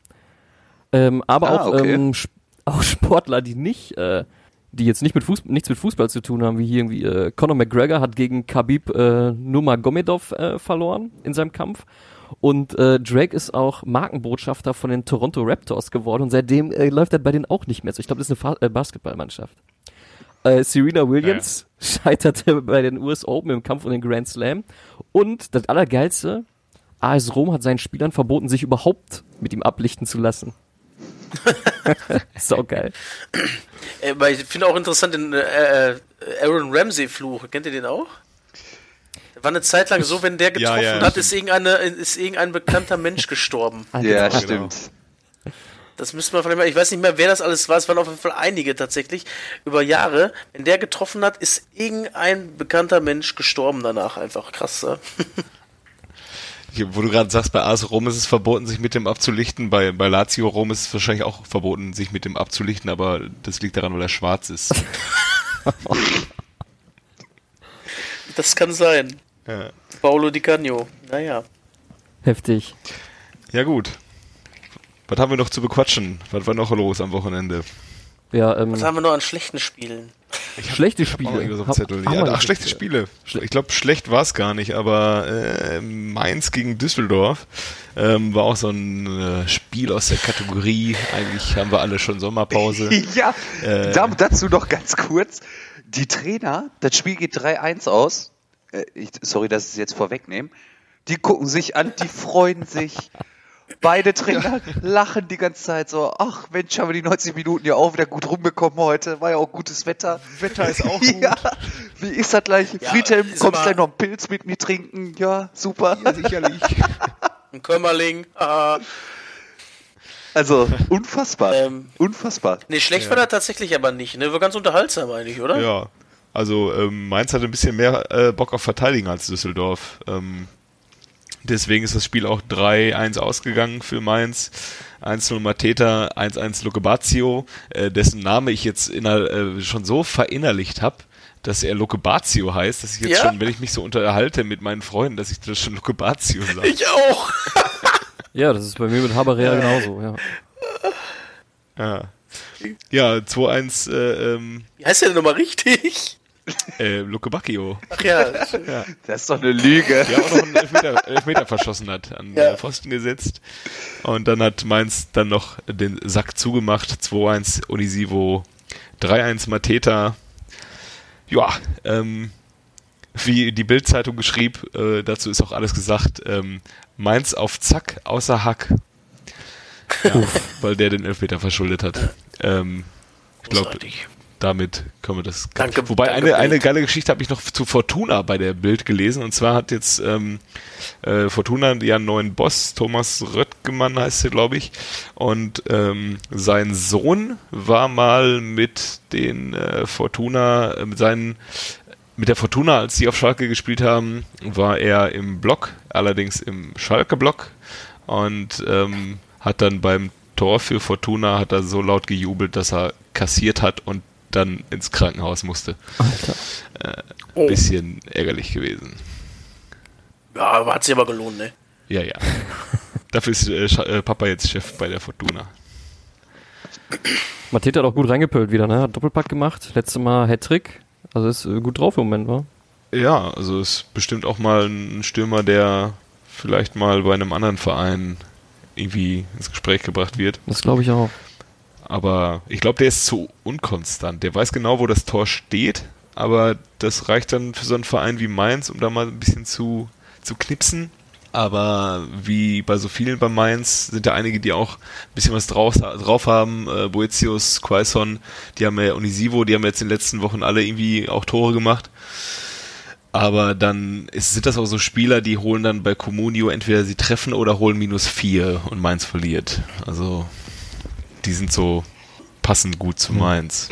Ähm, aber Ah, auch, okay. ähm, <laughs> auch Sportler, die nicht, äh, die jetzt nicht mit Fuß nichts mit Fußball zu tun haben, wie hier irgendwie äh, Conor McGregor hat gegen Khabib äh, Nurmagomedov äh, verloren in seinem Kampf. Und äh, Drake ist auch Markenbotschafter von den Toronto Raptors geworden und seitdem äh, läuft er bei denen auch nicht mehr so. Ich glaube, das ist eine Fa äh, Basketballmannschaft. Äh, Serena Williams scheiterte bei den US Open im Kampf um den Grand Slam. Und das Allergeilste, AS Rom hat seinen Spielern verboten, sich überhaupt mit ihm ablichten zu lassen. <laughs> Sau geil. Aber ich finde auch interessant den äh, äh, Aaron Ramsey-Fluch. Kennt ihr den auch? War eine Zeit lang so, wenn der Ja, getroffen ja, hat, stimmt. ist, irgendeine, ist irgendein bekannter Mensch gestorben. Ja, Genau. stimmt. Das müsste man vielleicht mal, ich weiß nicht mehr, wer das alles war, es waren auf jeden Fall einige tatsächlich über Jahre. Wenn der getroffen hat, ist irgendein bekannter Mensch gestorben danach. Einfach krass. Ja? <laughs> Hier, wo du gerade sagst, bei AS Rom ist es verboten, sich mit dem abzulichten. Bei, bei Lazio Rom ist es wahrscheinlich auch verboten, sich mit dem abzulichten, aber das liegt daran, weil er schwarz ist. <laughs> Das kann sein. ja. Paolo Di Canio. Naja. Heftig. ja, gut. Was haben wir noch zu bequatschen? Was war noch los am Wochenende? Ja, ähm, Was haben wir noch an schlechten Spielen? schlechte Ich hab auch Spiele. irgendwas auf dem Hab- Zettel. Ja, ach, schlechte Spiele. Ich glaube, schlecht war es gar nicht, aber äh, Mainz gegen Düsseldorf ähm, war auch so ein äh, Spiel aus der Kategorie. Eigentlich haben wir alle schon Sommerpause. <laughs> Ja, Äh. da, dazu noch ganz kurz. Die Trainer, das Spiel geht 3-1 aus. Äh, ich, sorry, dass ich es jetzt vorwegnehme. Die gucken sich an, die freuen sich. Beide Trainer lachen die ganze Zeit so, ach Mensch, haben wir die 90 Minuten ja auch wieder gut rumbekommen heute. War ja auch gutes Wetter. Wetter ist auch <laughs> Ja, wie ist das gleich? Ja, Friedhelm, kommst mal- gleich noch einen Pilz mit mir trinken? Ja, super. sicherlich. <laughs> Ein Kömmerling. haha. <laughs> Also, unfassbar. Ähm. unfassbar. nee, schlecht war das tatsächlich aber nicht. Ne? War ganz unterhaltsam eigentlich, oder? Ja, also ähm, Mainz hatte ein bisschen mehr äh, Bock auf Verteidigen als Düsseldorf. Ähm, deswegen ist das Spiel auch 3-1 ausgegangen für Mainz. 1-0 Mateta, 1-1 Luke Bazio, äh, dessen Name ich jetzt inner, äh, schon so verinnerlicht habe, dass er Luke Bazio heißt, dass ich jetzt Ja? schon, wenn ich mich so unterhalte mit meinen Freunden, dass ich das schon Luke Bazio sage. Ich auch. <laughs> Ja, das ist bei mir mit Haberea genauso, ja. Ja, ja 2-1 äh, ähm, Wie heißt der denn nochmal richtig? Äh, Luke Bacchio. Ach ja. Das ist doch eine Lüge. der auch noch einen Elfmeter, Elfmeter verschossen hat, an Ja. den Pfosten gesetzt. Und dann hat Mainz dann noch den Sack zugemacht. 2-1 Onisivo, 3-1 Mateta. Ja, ähm, wie die Bild-Zeitung geschrieb, äh, dazu ist auch alles gesagt, ähm, Mainz auf Zack, außer Hack. Ja, weil der den Elfmeter verschuldet hat. Ähm, ich glaube. Damit können wir das. Danke, Wobei danke, eine, eine geile Geschichte habe ich noch zu Fortuna bei der Bild gelesen. Und zwar hat jetzt ähm, äh, Fortuna ja einen neuen Boss, Thomas Röttgemann heißt er, glaube ich. Und ähm, sein Sohn war mal mit den äh, Fortuna, äh, mit seinen mit der Fortuna, als sie auf Schalke gespielt haben, war er im Block, allerdings im Schalke-Block und ähm, hat dann beim Tor für Fortuna hat er so laut gejubelt, dass er kassiert hat und dann ins Krankenhaus musste. Alter. Oh. Bisschen ärgerlich gewesen. Ja, aber hat sich aber gelohnt, ne? Ja, ja. <laughs> Dafür ist äh, äh, Papa jetzt Chef bei der Fortuna. Mateta hat auch gut reingepölt wieder, ne? Hat Doppelpack gemacht. Letztes Mal Hattrick. Also ist äh, gut drauf im Moment, wa? Ja, also ist bestimmt auch mal ein Stürmer, der vielleicht mal bei einem anderen Verein irgendwie ins Gespräch gebracht wird. Das glaube ich auch. Aber ich glaube, der ist zu unkonstant. Der weiß genau, wo das Tor steht, aber das reicht dann für so einen Verein wie Mainz, um da mal ein bisschen zu, zu knipsen. Aber wie bei so vielen bei Mainz sind da einige, die auch ein bisschen was drauf, drauf haben. Äh, Boetius, Quaison, die haben ja Unisivo, die haben jetzt in den letzten Wochen alle irgendwie auch Tore gemacht. Aber dann ist, sind das auch so Spieler, die holen dann bei Comunio entweder sie treffen oder holen minus vier und Mainz verliert. Also die sind so passend gut zu Mainz.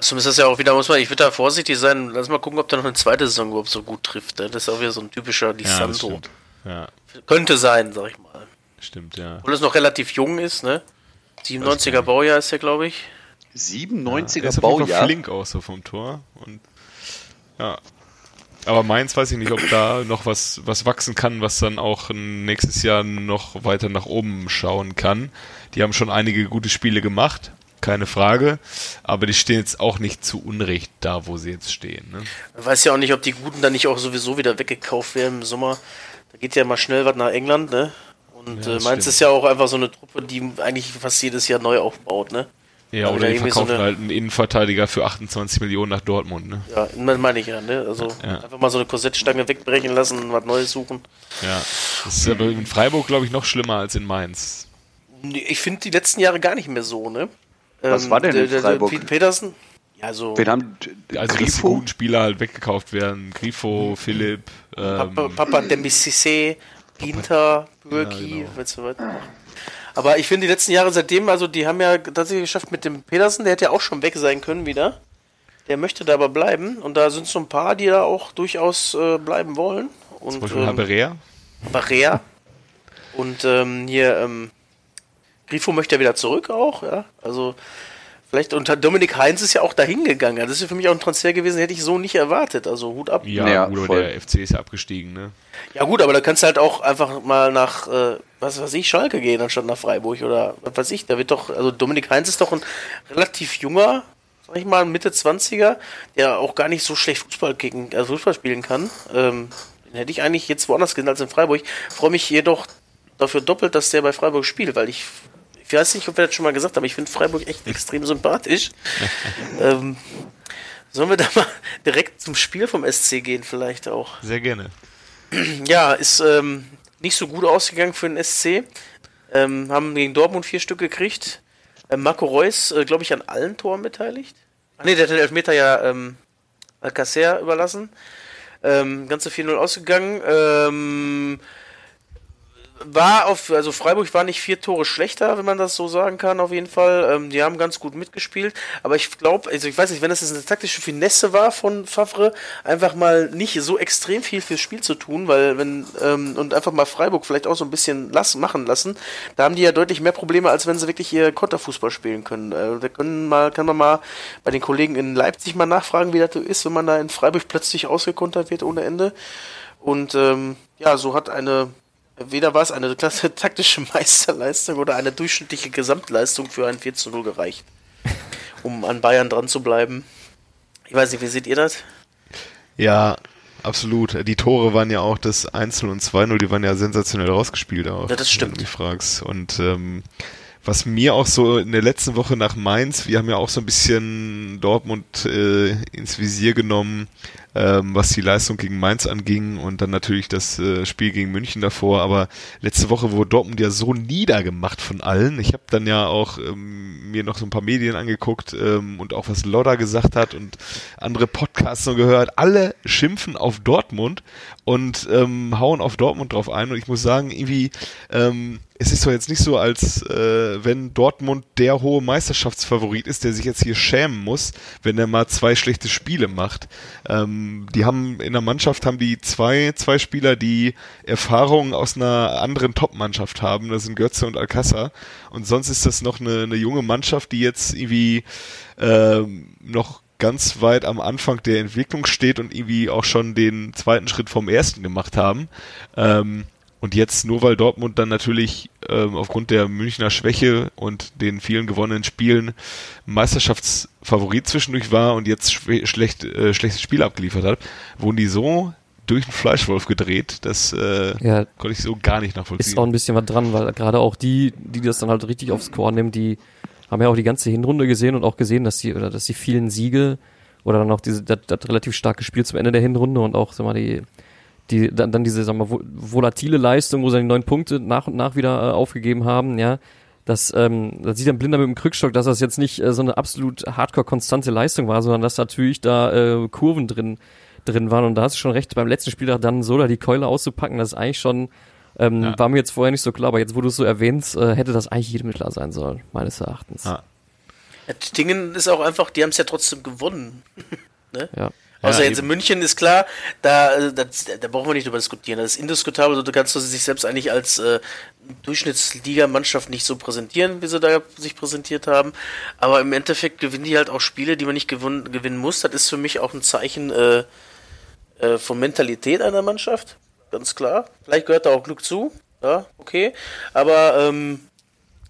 Zumindest ist das ja auch wieder, muss man, ich würde da vorsichtig sein. Lass mal gucken, ob der noch eine zweite Saison überhaupt so gut trifft. Ne? Das ist auch wieder so ein typischer Di Ja. Ja, Könnte sein, sag ich mal. stimmt, ja. Obwohl es noch relativ jung ist, ne? 97er Baujahr ist der, glaube ich. 97er Er ist auf jeden Fall Baujahr. flink auch so vom Tor. Und ja. Aber Mainz weiß ich nicht, ob da noch was, was wachsen kann, was dann auch nächstes Jahr noch weiter nach oben schauen kann. Die haben schon einige gute Spiele gemacht, keine Frage. Aber die stehen jetzt auch nicht zu Unrecht da, wo sie jetzt stehen. Ne? Man weiß ja auch nicht, ob die Guten dann nicht auch sowieso wieder weggekauft werden im Sommer. Da geht ja mal schnell was nach England, ne? Und Ja, äh, Mainz stimmt. ist ja auch einfach so eine Truppe, die eigentlich fast jedes Jahr neu aufbaut, ne? Ja, Aber oder da die irgendwie so verkaufen eine- halt einen Innenverteidiger für 28 Millionen nach Dortmund. Ne? Ja, das meine ich ja, ne? Also Ja. einfach mal so eine Korsettstange wegbrechen lassen, was Neues suchen. Ja. Das ist aber in Freiburg, glaube ich, noch schlimmer als in Mainz. Ich finde die letzten Jahre gar nicht mehr so, ne? Was war denn der, in der, Freiburg? Pete Petersen? Ja, so Wen haben Also, dass die Grifo? guten Spieler halt weggekauft werden. Grifo, Philipp, ähm, Papa, Papa Dembicissé, Ginter, Bürki, Ja, genau. weißt du was? Aber ich finde die letzten Jahre seitdem, also die haben ja tatsächlich geschafft mit dem Petersen, der hätte ja auch schon weg sein können wieder. Der möchte da aber bleiben und da sind so ein paar, die da auch durchaus äh, bleiben wollen. Und zum ähm, Haberer. Barrea. Und ähm, hier, ähm, Grifo möchte ja wieder zurück auch, ja. Also vielleicht, und Dominik Heinz ist ja auch dahin gegangen. Das ist ja für mich auch ein Transfer gewesen, hätte ich so nicht erwartet. Also Hut ab. Ja, Ja, gut, aber voll. der FC ist ja abgestiegen, ne? Ja gut, aber da kannst du halt auch einfach mal nach, äh, was weiß ich, Schalke gehen, anstatt nach Freiburg oder was weiß ich. Da wird doch, also Dominik Heinz ist doch ein relativ junger, sag ich mal, Mitte 20er, der auch gar nicht so schlecht Fußball, gegen, also Fußball spielen kann. Ähm, den hätte ich eigentlich jetzt woanders gesehen als in Freiburg. Freue mich jedoch dafür doppelt, dass der bei Freiburg spielt, weil ich, ich weiß nicht, ob wir das schon mal gesagt haben, ich finde Freiburg echt <laughs> extrem sympathisch. ähm, sollen wir da mal <laughs> direkt zum Spiel vom SC gehen vielleicht auch? Sehr gerne. <clears throat> Ja, ist ähm, nicht so gut ausgegangen für den SC. Ähm, haben gegen Dortmund vier Stück gekriegt. Ähm, Marco Reus, äh, glaube ich, an allen Toren beteiligt. Ach nee, der hat den Elfmeter ja ähm, Alcacer überlassen. Ähm, ganze 4-0 ausgegangen. War auf, also Freiburg war nicht vier Tore schlechter, wenn man das so sagen kann, auf jeden Fall. Ähm, die haben ganz gut mitgespielt, aber ich glaube, also ich weiß nicht, wenn das jetzt eine taktische Finesse war von Favre, einfach mal nicht so extrem viel fürs Spiel zu tun, weil wenn, ähm, und einfach mal Freiburg vielleicht auch so ein bisschen lassen, machen lassen, da haben die ja deutlich mehr Probleme, als wenn sie wirklich ihr Konterfußball spielen können. Äh, da können mal, kann man mal bei den Kollegen in Leipzig mal nachfragen, wie das so ist, wenn man da in Freiburg plötzlich ausgekontert wird ohne Ende. Und ähm, ja, so hat eine Weder war es eine klasse <laughs> taktische Meisterleistung oder eine durchschnittliche Gesamtleistung für ein 4 zu 0 gereicht, um an Bayern dran zu bleiben. Ich weiß nicht, wie seht ihr das? Ja, absolut. Die Tore waren ja auch das 1-0 und 2-0, die waren ja sensationell rausgespielt auch. Ja, das stimmt. Wenn du mich fragst. Und ähm, was mir auch so in der letzten Woche nach Mainz, wir haben ja auch so ein bisschen Dortmund äh, ins Visier genommen, ähm, was die Leistung gegen Mainz anging und dann natürlich das äh, Spiel gegen München davor. Aber letzte Woche wurde Dortmund ja so niedergemacht von allen. Ich habe dann ja auch ähm, mir noch so ein paar Medien angeguckt ähm, und auch was Lodder gesagt hat und andere Podcasts noch gehört. Alle schimpfen auf Dortmund und ähm, hauen auf Dortmund drauf ein. Und ich muss sagen, irgendwie, ähm, es ist doch jetzt nicht so, als äh, wenn Dortmund der hohe Meisterschaftsfavorit ist, der sich jetzt hier schämen muss, wenn er mal zwei schlechte Spiele macht. Ähm, die haben in der Mannschaft haben die zwei, zwei Spieler, die Erfahrung aus einer anderen Top-Mannschaft haben. Das sind Götze und Alcázar. Und sonst ist das noch eine, eine junge Mannschaft, die jetzt irgendwie ähm, noch ganz weit am Anfang der Entwicklung steht und irgendwie auch schon den zweiten Schritt vom ersten gemacht haben. Ähm, und jetzt nur weil Dortmund dann natürlich ähm, aufgrund der Münchner Schwäche und den vielen gewonnenen Spielen Meisterschaftsfavorit zwischendurch war und jetzt schlecht, äh, schlechtes Spiel abgeliefert hat, wurden die so durch den Fleischwolf gedreht, das äh, Ja, konnte ich so gar nicht ist nachvollziehen. auch ein bisschen was dran, weil gerade auch die, die das dann halt richtig aufs Korn nehmen, die haben ja auch die ganze Hinrunde gesehen und auch gesehen, dass die, oder dass die vielen Siege oder dann auch diese, das, das relativ starke Spiel zum Ende der Hinrunde und auch, sag mal, die, die, dann, dann diese, sag mal, vo- volatile Leistung, wo sie die neun Punkte nach und nach wieder äh, aufgegeben haben, ja, das, ähm, das sieht dann Blinder mit dem Krückstock, dass das jetzt nicht äh, so eine absolut hardcore-konstante Leistung war, sondern dass natürlich da äh, Kurven drin, drin waren. Und da hast du schon recht, beim letzten Spieltag dann so da die Keule auszupacken, das ist eigentlich schon, ähm, Ja. war mir jetzt vorher nicht so klar, aber jetzt, wo du es so erwähnst, äh, hätte das eigentlich jedem klar sein sollen, meines Erachtens. Ja. Ja, Dingen ist auch einfach, die haben es ja trotzdem gewonnen. <laughs> Ja. Außer Ja, jetzt in eben. München ist klar, da, äh, das, da brauchen wir nicht drüber diskutieren. Das ist indiskutabel, du kannst du sich selbst eigentlich als äh, Durchschnittsligamannschaft nicht so präsentieren, wie sie da sich präsentiert haben. Aber im Endeffekt gewinnen die halt auch Spiele, die man nicht gewinn, gewinnen muss. Das ist für mich auch ein Zeichen äh, äh, von Mentalität einer Mannschaft, ganz klar. Vielleicht gehört da auch Glück zu, ja, okay. Aber ähm,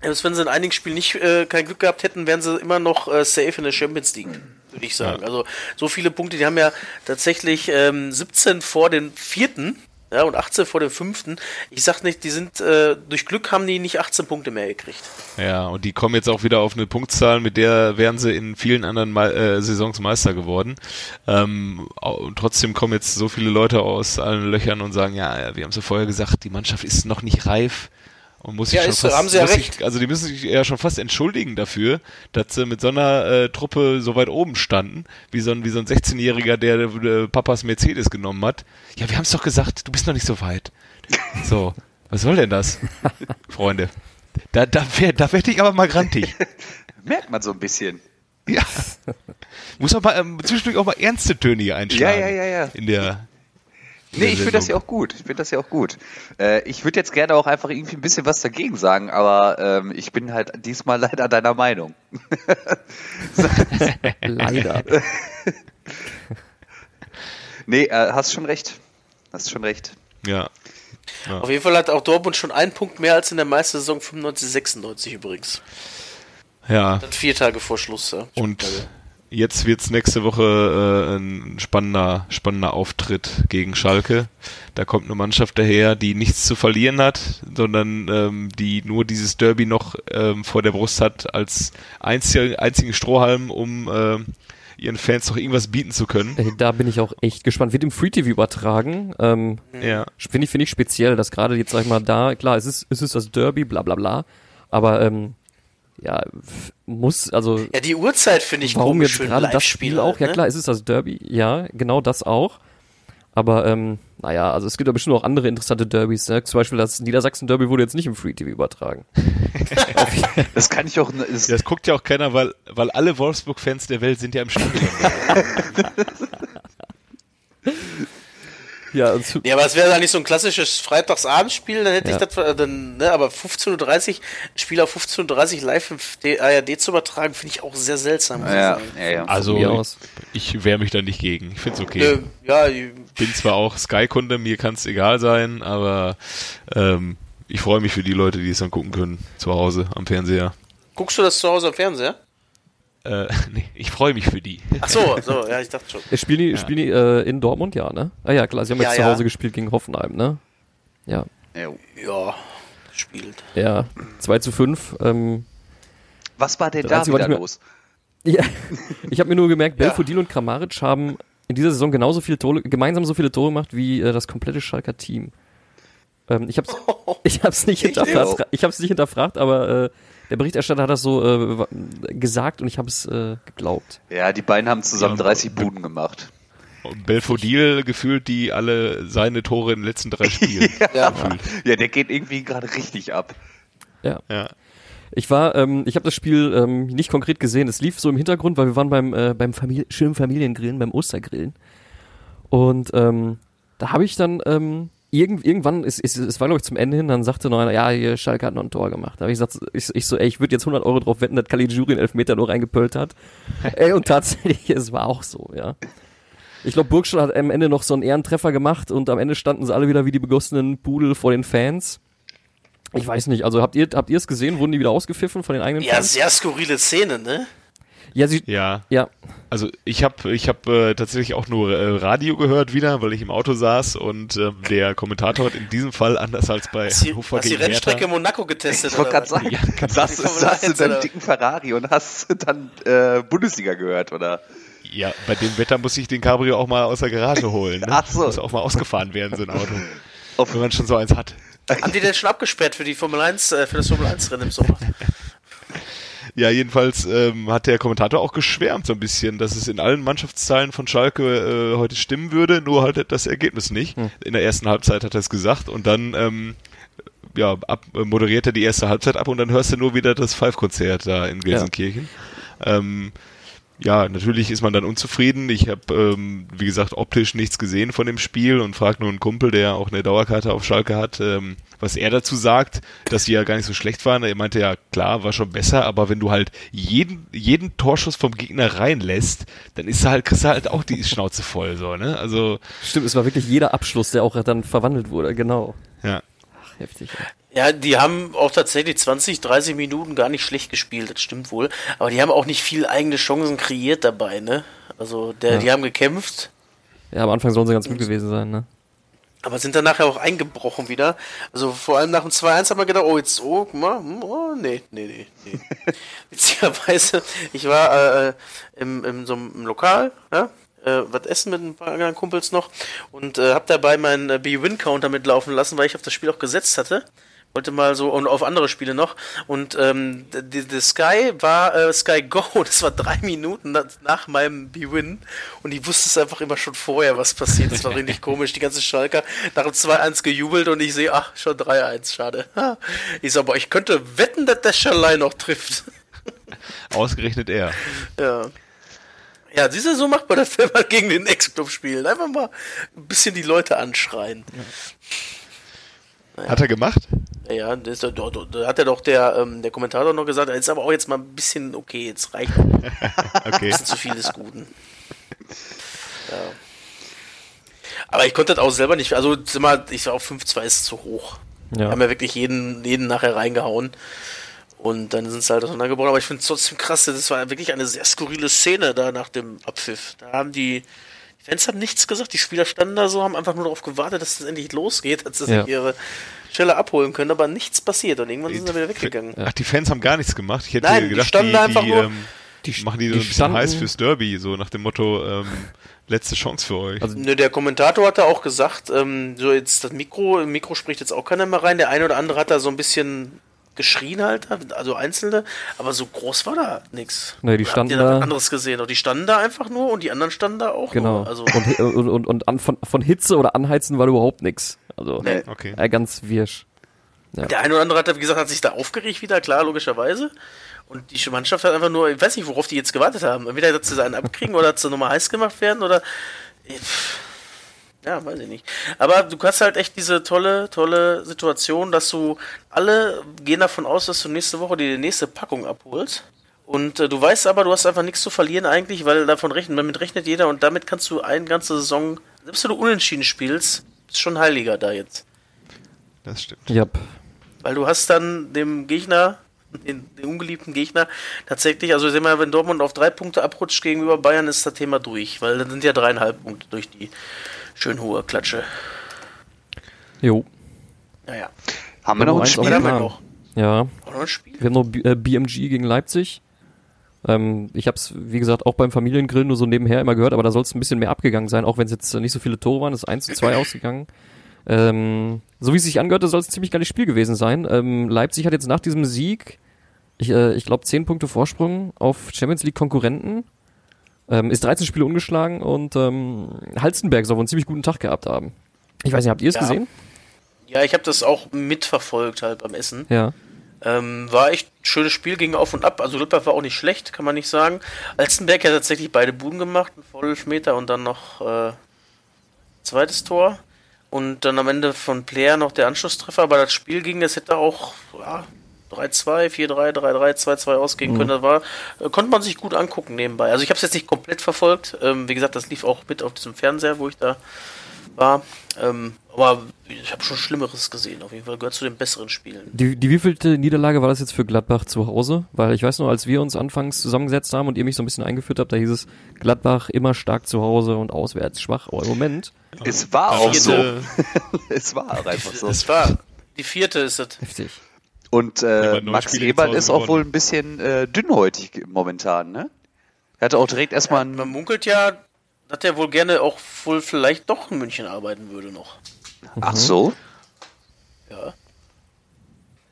selbst wenn sie in einigen Spielen nicht äh, kein Glück gehabt hätten, wären sie immer noch äh, safe in der Champions League, würde ich sagen. Also so viele Punkte, die haben ja tatsächlich ähm, 17 vor den vierten ja, und 18 vor dem fünften. Ich sag nicht, die sind äh, durch Glück haben die nicht 18 Punkte mehr gekriegt. Ja, und die kommen jetzt auch wieder auf eine Punktzahl, mit der wären sie in vielen anderen Me äh, Saisons Meister geworden. Ähm, und trotzdem kommen jetzt so viele Leute aus allen Löchern und sagen, ja, ja, wir haben es ja vorher gesagt, die Mannschaft ist noch nicht reif. Und muss sich Ja, schon ist fast, haben sie ja recht. Sich, also die müssen sich ja schon fast entschuldigen dafür, dass sie mit so einer äh, Truppe so weit oben standen, wie so ein, wie so ein 16-Jähriger, der äh, Papas Mercedes genommen hat. Ja, wir haben es doch gesagt, du bist noch nicht so weit. So, was soll denn das, <laughs> Freunde? Da, da, wär, da werd ich aber mal grantig. <laughs> Merkt man so ein bisschen. Ja. Muss aber ähm, zwischendurch auch mal ernste Töne hier einschlagen. Ja, ja, ja, ja. In der. Nee, ich finde das ja auch gut. Ich finde das ja auch gut. Äh, ich würde jetzt gerne auch einfach irgendwie ein bisschen was dagegen sagen, aber ähm, ich bin halt diesmal <laughs> leider deiner Meinung. <laughs> Leider. <laughs> Nee, äh, hast schon recht. Hast schon recht. Ja. Auf jeden Fall hat auch Dortmund schon einen Punkt mehr als in der Meistersaison 95, 96 übrigens. Ja. Das vier Tage vor Schluss. Ja. Und jetzt wird's nächste Woche äh, ein spannender, spannender Auftritt gegen Schalke. Da kommt eine Mannschaft daher, die nichts zu verlieren hat, sondern ähm, die nur dieses Derby noch ähm, vor der Brust hat als einzig, einzigen Strohhalm, um ähm, ihren Fans noch irgendwas bieten zu können. Ey, Da bin ich auch echt gespannt. Wird im Free TV übertragen. Ähm, Ja. Finde ich, finde ich speziell, dass gerade jetzt, sag ich mal, da, klar, es ist, es ist das Derby, bla bla bla. Aber ähm, ja, muss, also Ja, die Uhrzeit finde ich warum komisch jetzt gerade das Spiel auch? halt, Ja ne? klar, es ist das Derby, ja, genau das auch. Aber ähm, naja, also es gibt ja bestimmt auch andere interessante Derbys. Ne? Zum Beispiel das Niedersachsen-Derby wurde jetzt nicht im Free TV übertragen. <laughs> Das kann ich auch. Das, Das guckt ja auch keiner, weil, weil alle Wolfsburg-Fans der Welt sind ja im Stadion. <laughs> Ja, Ja, aber es wäre da nicht so ein klassisches Freitagsabendspiel, dann hätte Ja. ich das, äh, dann, ne, aber 15.30 Uhr, Spiel auf 15.30 Uhr live im D- ARD zu übertragen, finde ich auch sehr seltsam. muss ich ja, sagen. ja, ja. Also ich wehre mich da nicht gegen. Ich find's okay. Nö, ja, bin zwar auch Sky-Kunde, mir kann's egal sein, aber ähm, ich freue mich für die Leute, die es dann gucken können, zu Hause am Fernseher. guckst du das zu Hause am Fernseher? Äh, <laughs> nee, ich freue mich für die. Ach so, so, ja, ich dachte schon. Spielen die, spielen die äh, in Dortmund, ja, ne? Ah ja, klar, sie haben Ja, jetzt zu ja. Hause gespielt gegen Hoffenheim, ne? Ja. Ja. Ja, spielt. Ja, 2 zu 5. Ähm, Was war denn da wieder mir- los? <laughs> ja, ich habe mir nur gemerkt, Ja. Belfodil und Kramaric haben in dieser Saison genauso viele Tore, gemeinsam so viele Tore gemacht wie äh, das komplette Schalker Team. Ähm, ich hab's, <laughs> ich hab's nicht hinterfragt, ich hab's nicht hinterfragt, aber äh, der Berichterstatter hat das so äh, gesagt und ich habe es äh, geglaubt. Ja, die beiden haben zusammen Ja, 30 Buden gemacht. Und Belfodil gefühlt die alle seine Tore in den letzten drei Spielen. <laughs> Ja. Ja, der geht irgendwie gerade richtig ab. Ja. ja. Ich war, ähm, ich habe das Spiel ähm, nicht konkret gesehen. Es lief so im Hintergrund, weil wir waren beim äh, beim Famili schönen Familiengrillen, beim Ostergrillen. Und ähm, da habe ich dann ähm, irgend, irgendwann, es, es, es war glaube ich zum Ende hin, dann sagte noch einer, ja, hier Schalke hat noch ein Tor gemacht. Da habe ich gesagt, ich, ich so, ey, ich würde jetzt 100 Euro drauf wetten, dass Caligiuri einen Elfmeter nur reingepölt hat. <laughs> ey, und tatsächlich, es war auch so, ja. Ich glaube, Burgstall hat am Ende noch so einen Ehrentreffer gemacht und am Ende standen sie alle wieder wie die begossenen Pudel vor den Fans. Ich weiß nicht, also habt ihr habt ihr es gesehen? Wurden die wieder ausgepfiffen von den eigenen Ja, Fans? sehr skurrile Szene, ne? Ja, sie, Ja, ja, also ich habe ich hab, äh, tatsächlich auch nur äh, Radio gehört wieder, weil ich im Auto saß und ähm, der Kommentator hat in diesem Fall, anders als bei Hast die, Hannover hast die gegen Rennstrecke Hertha, Monaco getestet? Ich wollte gerade sagen, Ja, saß, die saß du 1 deinem dicken Ferrari und hast <laughs> dann äh, Bundesliga gehört, oder? ja, bei dem Wetter muss ich den Cabrio auch mal aus der Garage holen. Ne? Ach so. Muss auch mal ausgefahren werden, so ein Auto. Auf- Wenn man schon so eins hat. Haben die denn schon abgesperrt für die Formel 1, äh, für das Formel 1 Rennen im Sommer? <laughs> Ja, jedenfalls ähm, hat der Kommentator auch geschwärmt so ein bisschen, dass es in allen Mannschaftsteilen von Schalke äh, heute stimmen würde, nur halt das Ergebnis nicht. In der ersten Halbzeit hat er es gesagt und dann ähm, ja, ab, äh, moderiert er die erste Halbzeit ab und dann hörst du nur wieder das Five-Konzert da in Gelsenkirchen. Ähm, ja, natürlich ist man dann unzufrieden. Ich habe, ähm, wie gesagt, optisch nichts gesehen von dem Spiel und frage nur einen Kumpel, der auch eine Dauerkarte auf Schalke hat, ähm, was er dazu sagt, dass die ja gar nicht so schlecht waren. Er meinte ja, klar, war schon besser, aber wenn du halt jeden, jeden Torschuss vom Gegner reinlässt, dann ist halt, kriegst du halt auch die Schnauze voll, so, ne? Also, stimmt, es war wirklich jeder Abschluss, der auch dann verwandelt wurde, genau. Heftig. Ja. Die haben auch tatsächlich 20, 30 Minuten gar nicht schlecht gespielt, das stimmt wohl. Aber die haben auch nicht viel eigene Chancen kreiert dabei, ne? Also, der, Ja. die haben gekämpft, ja, am Anfang sollen sie ganz gut gewesen sein, ne? aber sind dann nachher auch eingebrochen wieder. Also, vor allem nach dem 2-1 haben wir gedacht, oh, jetzt, oh, guck mal, hm, oh, nee, nee, nee, nee. <laughs> Witzigerweise, ich war äh, im, im so einem Lokal, ja, äh, was essen mit ein paar anderen Kumpels noch und äh, hab dabei meinen äh, B-Win-Counter mitlaufen lassen, weil ich auf das Spiel auch gesetzt hatte. Wollte mal so und auf andere Spiele noch. Und ähm, die, die Sky war äh, Sky Go. <laughs> Das war drei Minuten na- nach meinem B-Win. Und ich wusste es einfach immer schon vorher, was passiert. Das war richtig <laughs> komisch. Die ganze Schalker nach dem 2-1 gejubelt und ich sehe, ach, schon 3-1, schade. <laughs> Ich sag, aber ich könnte wetten, dass der Schalai noch trifft. Ausgerechnet er. Ja. Ja, siehst du, so macht man das, <laughs> wenn man gegen den Ex-Club spielt. Einfach mal ein bisschen die Leute anschreien. Hat er gemacht? Ja, ja, das, da, da, da hat ja doch der, ähm, der Kommentator noch gesagt, jetzt aber auch jetzt mal ein bisschen, okay, jetzt reicht <laughs> ein Okay. bisschen zu viel des Guten. Ja. Aber ich konnte das auch selber nicht, also mal, ich sag auch 5-2 ist zu hoch. Wir Ja. haben ja wirklich jeden, jeden nachher reingehauen. Und dann sind sie halt auseinandergebrochen. Aber ich finde es trotzdem krass, das war wirklich eine sehr skurrile Szene da nach dem Abpfiff. Da haben die, die Fans haben nichts gesagt, die Spieler standen da so, haben einfach nur darauf gewartet, dass es endlich losgeht, <laughs> dass sie Ja. sich ihre Stelle abholen können, aber nichts passiert und irgendwann sind sie wieder weggegangen. Ach, die Fans haben gar nichts gemacht. Ich hätte Nein, die gedacht, standen da einfach nur- ähm, Die, machen die so die ein bisschen standen- heiß fürs Derby, so nach dem Motto, ähm, letzte Chance für euch. Also- Nö, der Kommentator hat da auch gesagt, ähm, so jetzt das Mikro, im Mikro spricht jetzt auch keiner mehr rein. Der eine oder andere hat da so ein bisschen geschrien halt, also einzelne, aber so groß war da nix. Nee, die standen da da- anderes gesehen? Und die standen da einfach nur und die anderen standen da auch Genau. nur. Also, und und, und, und an, von, von Hitze oder Anheizen war überhaupt nix. Also Nee. Okay. äh, ganz wirsch. der eine oder andere hat, wie gesagt, hat sich da aufgeregt wieder, klar, logischerweise. Und die Mannschaft hat einfach nur, ich weiß nicht, worauf die jetzt gewartet haben. Entweder, dass sie einen abkriegen oder dass sie nochmal heiß gemacht werden oder. Ja, weiß ich nicht. Aber du hast halt echt diese tolle, tolle Situation, dass du alle gehen davon aus, dass du nächste Woche die nächste Packung abholst. Und äh, du weißt aber, du hast einfach nichts zu verlieren eigentlich, weil davon rechnet, damit rechnet jeder und damit kannst du eine ganze Saison, selbst wenn du unentschieden spielst, bist schon heiliger da jetzt. Das stimmt. Ja. Weil du hast dann dem Gegner, den, den ungeliebten Gegner, tatsächlich, also sehen wir, wenn Dortmund auf drei Punkte abrutscht gegenüber Bayern, ist das Thema durch, weil dann sind ja dreieinhalb Punkte durch die schön hohe Klatsche. Jo. Naja. Haben wir Nummer noch ein Spiel? haben wir noch? Ja. Auch noch ein Spiel? Wir haben noch B äh, BMG gegen Leipzig. Ähm, ich habe es, wie gesagt, auch beim Familiengrill nur so nebenher immer gehört, aber da soll es ein bisschen mehr abgegangen sein, auch wenn es jetzt nicht so viele Tore waren. Es ist 1 zu 2 <clears throat> ausgegangen. Ähm, so wie es sich angehörte, soll es ein ziemlich geiles Spiel gewesen sein. Ähm, Leipzig hat jetzt nach diesem Sieg, ich, äh, ich glaube, 10 Punkte Vorsprung auf Champions League Konkurrenten. Ähm, ist 13 Spiele ungeschlagen und ähm, Halstenberg soll wohl einen ziemlich guten Tag gehabt haben. Ich weiß nicht, habt ihr es Ja. gesehen? Ja, ich habe das auch mitverfolgt halt beim Essen. Ja. Ähm, war echt ein schönes Spiel, ging auf und ab. Also Lippert war auch nicht schlecht, kann man nicht sagen. Alstenberg hat tatsächlich beide Buden gemacht, einen Vollelfmeter und dann noch äh, zweites Tor. Und dann am Ende von Player noch der Anschlusstreffer. Aber das Spiel ging, es hätte auch ja, 3-2, 4-3, 3-3, 2-2 ausgehen können. Das war, äh, konnte man sich gut angucken nebenbei. Also ich habe es jetzt nicht komplett verfolgt. Ähm, wie gesagt, das lief auch mit auf diesem Fernseher, wo ich da war. Ähm, aber ich habe schon Schlimmeres gesehen. Auf jeden Fall gehört zu den besseren Spielen. Die, die wievielte Niederlage war das jetzt für Gladbach zu Hause? Weil ich weiß noch, als wir uns anfangs zusammengesetzt haben und ihr mich so ein bisschen eingeführt habt, da hieß es Gladbach immer stark zu Hause und auswärts schwach. Aber im Moment Es war auch so. <laughs> Es war auch einfach so. Das war die vierte ist es. heftig. Und Ja, äh, Max Spiele Hause ist auch wohl ein bisschen äh, dünnhäutig momentan, ne? Er hatte auch direkt erstmal Man ein. munkelt ja, dass er wohl gerne auch wohl vielleicht doch in München arbeiten würde noch. Ach so? Ja.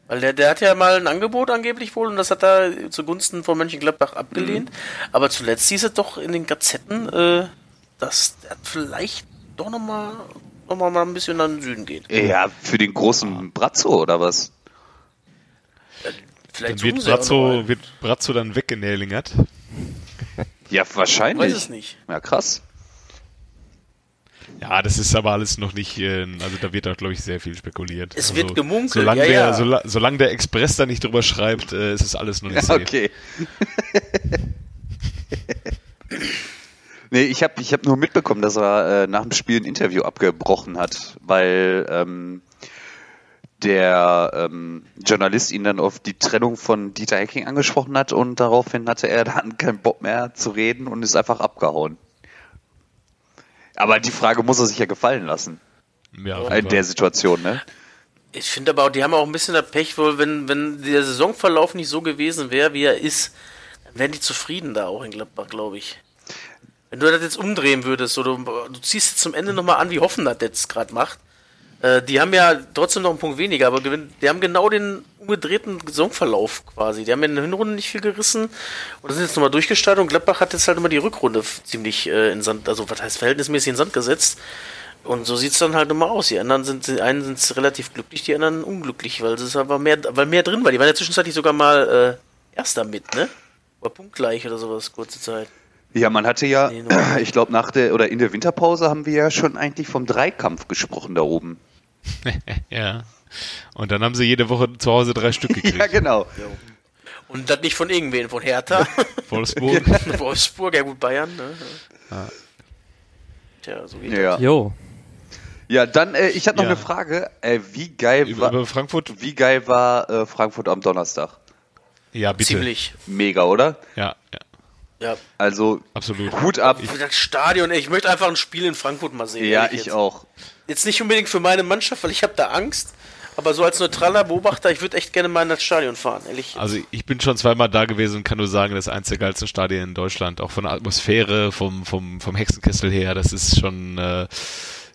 Weil der, der hat ja mal ein Angebot angeblich wohl und das hat er zugunsten von Mönchengladbach abgelehnt. Aber zuletzt hieß es doch in den Gazetten, äh, dass er vielleicht doch nochmal noch mal mal ein bisschen nach den Süden geht. Ja, für den großen Brazzo oder was? Vielleicht Dann wird Brazzo, wird Brazzo dann weggenählingert. Ja, Ich wahrscheinlich. weiß es nicht. Ja, krass. Ja, das ist aber alles noch nicht, äh, also da wird auch, glaube ich, sehr viel spekuliert. Es also, wird gemunkelt, solange ja, der, ja. sola- solange der Express da nicht drüber schreibt, äh, ist es alles noch nicht Ja, safe. okay. nee, ich habe ich hab nur mitbekommen, dass er äh, nach dem Spiel ein Interview abgebrochen hat, weil ähm, der ähm, Journalist ihn dann auf die Trennung von Dieter Hecking angesprochen hat und daraufhin hatte er dann keinen Bock mehr zu reden und ist einfach abgehauen. Aber die Frage muss er sich ja gefallen lassen Ja, in der. Situation, ne? Ich finde aber auch, die haben auch ein bisschen das Pech, wohl, wenn, wenn der Saisonverlauf nicht so gewesen wäre, wie er ist, dann wären die zufrieden da auch in Gladbach, glaube ich. Wenn du das jetzt umdrehen würdest, oder du ziehst jetzt zum Ende nochmal an, wie Hoffen das jetzt gerade macht, äh, die haben ja trotzdem noch einen Punkt weniger, aber gewinn- die haben genau den umgedrehten Saisonverlauf quasi. Die haben in der Hinrunde nicht viel gerissen und sind jetzt nochmal durchgestartet und Gladbach hat jetzt halt immer die Rückrunde ziemlich äh, in Sand, also was heißt verhältnismäßig in Sand gesetzt. Und so sieht's dann halt immer aus. Die anderen sind, die einen sind relativ glücklich, die anderen unglücklich, weil es ist aber mehr, weil mehr drin war. Die waren ja zwischenzeitlich sogar mal äh, Erster mit, ne? War punktgleich oder sowas, kurze Zeit. Ja, man hatte ja, Nee, <clears throat> ich glaube, nach der oder in der Winterpause haben wir ja schon eigentlich vom Dreikampf gesprochen da oben. <laughs> Ja. Und dann haben sie jede Woche zu Hause drei Stück <laughs> gekriegt. Ja, genau. Und das nicht von irgendwen, von Hertha, Wolfsburg. <laughs> Wolfsburg, ja gut, Bayern, ne? Tja, so geht das. Ja, Jo. ja dann, äh, ich hatte noch Ja. eine Frage. Äh, wie geil über, war, über Frankfurt? wie geil war äh, Frankfurt am Donnerstag? Ja, bitte. Ziemlich. Mega, oder? Ja, ja, Ja. Also absolut. Hut ab. Für das Stadion, ey, ich möchte einfach ein Spiel in Frankfurt mal sehen. Ja, ich jetzt. auch. Jetzt nicht unbedingt für meine Mannschaft, weil ich habe da Angst. Aber so als neutraler Beobachter, ich würde echt gerne mal in das Stadion fahren, ehrlich. Also ich bin schon zweimal da gewesen und kann nur sagen, das ist eins der geilsten Stadien in Deutschland. Auch von der Atmosphäre, vom, vom, vom Hexenkessel her, das ist schon, äh,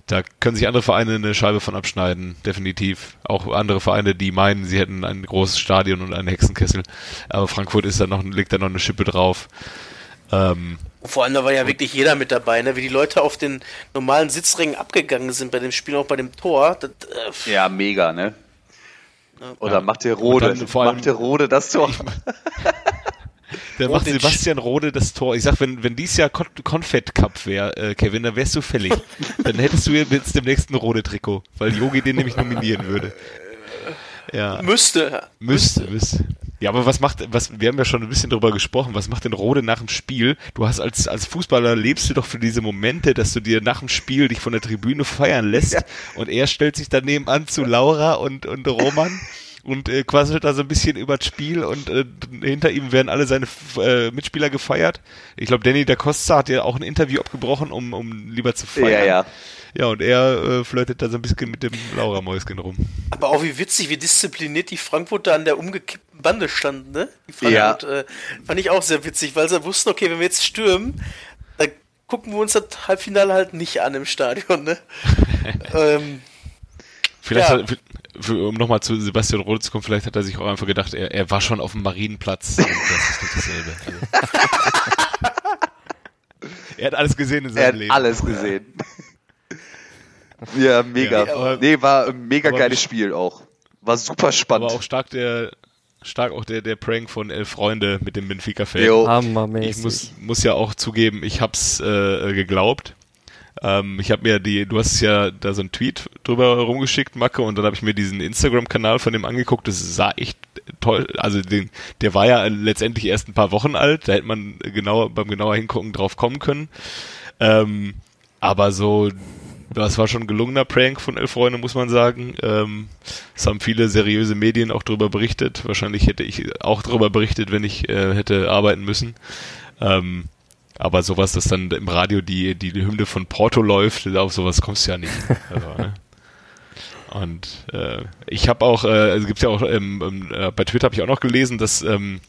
da können sich andere Vereine eine Scheibe von abschneiden, definitiv. Auch andere Vereine, die meinen, sie hätten ein großes Stadion und einen Hexenkessel. Aber Frankfurt ist da noch, legt da noch eine Schippe drauf. Ähm, Und vor allem, da war ja wirklich jeder mit dabei, ne? wie die Leute auf den normalen Sitzrängen abgegangen sind bei dem Spiel, auch bei dem Tor. Das, äh, Ja, mega, ne? Oder Ja. macht der Rode, macht der Rode das Tor? <laughs> Da macht. Sebastian Rode das Tor. Ich sag, wenn, wenn dies Jahr Kon Confed Cup wäre, äh, Kevin, dann wärst du fällig. <laughs> dann hättest du jetzt dem nächsten Rode-Trikot, weil Yogi den nämlich nominieren würde. <laughs> Ja, müsste. müsste, müsste. Ja, aber was macht, was, wir haben ja schon ein bisschen drüber gesprochen, was macht denn Rode nach dem Spiel? Du hast als, als Fußballer lebst du doch für diese Momente, dass du dir nach dem Spiel dich von der Tribüne feiern lässt und er stellt sich daneben an zu Laura und, und Roman und äh, quasselt da so ein bisschen über das Spiel und äh, hinter ihm werden alle seine äh, Mitspieler gefeiert. Ich glaube, Danny da Costa hat ja auch ein Interview abgebrochen, um, um lieber zu feiern. Ja, ja. Ja, und er äh, flirtet da so ein bisschen mit dem Laura-Mäuschen rum. Aber auch wie witzig, wie diszipliniert die Frankfurter an der umgekippten Bande standen, ne? Die Frankfurt, äh, fand ich auch sehr witzig, weil sie wussten, okay, wenn wir jetzt stürmen, dann gucken wir uns das Halbfinale halt nicht an im Stadion, ne? <laughs> ähm, Vielleicht, Ja. hat, für, um nochmal zu Sebastian Rode zu kommen, vielleicht hat er sich auch einfach gedacht, er, er war schon auf dem Marienplatz und das ist nicht dasselbe. Also. <laughs> er hat alles gesehen in Er seinem hat Leben. alles gesehen. ja, mega. Ja, aber- nee, war ein mega geiles Spiel auch. War super spannend. Aber auch stark der stark auch der, der Prank von Elf Freunde mit dem Benfica-Fan. Jo. Ich muss, muss ja auch zugeben, ich hab's äh, geglaubt. Ähm, ich habe mir die, du hast ja da so einen Tweet drüber rumgeschickt, Macke, und dann habe ich mir diesen Instagram-Kanal von dem angeguckt. Das sah echt toll. Also den, der war ja letztendlich erst ein paar Wochen alt. Da hätte man genau beim genauer hingucken drauf kommen können. Ähm, aber so, das war schon ein gelungener Prank von Elf Freunde, muss man sagen. Ähm, es haben viele seriöse Medien auch darüber berichtet. Wahrscheinlich hätte ich auch darüber berichtet, wenn ich äh, hätte arbeiten müssen. Ähm, aber sowas, dass dann im Radio die, die Hymne von Porto läuft, auf sowas kommst du ja nicht. Also, ne? <laughs> Und äh, ich habe auch, äh, also gibt's ja auch, ähm, äh, bei Twitter habe ich auch noch gelesen, dass ähm,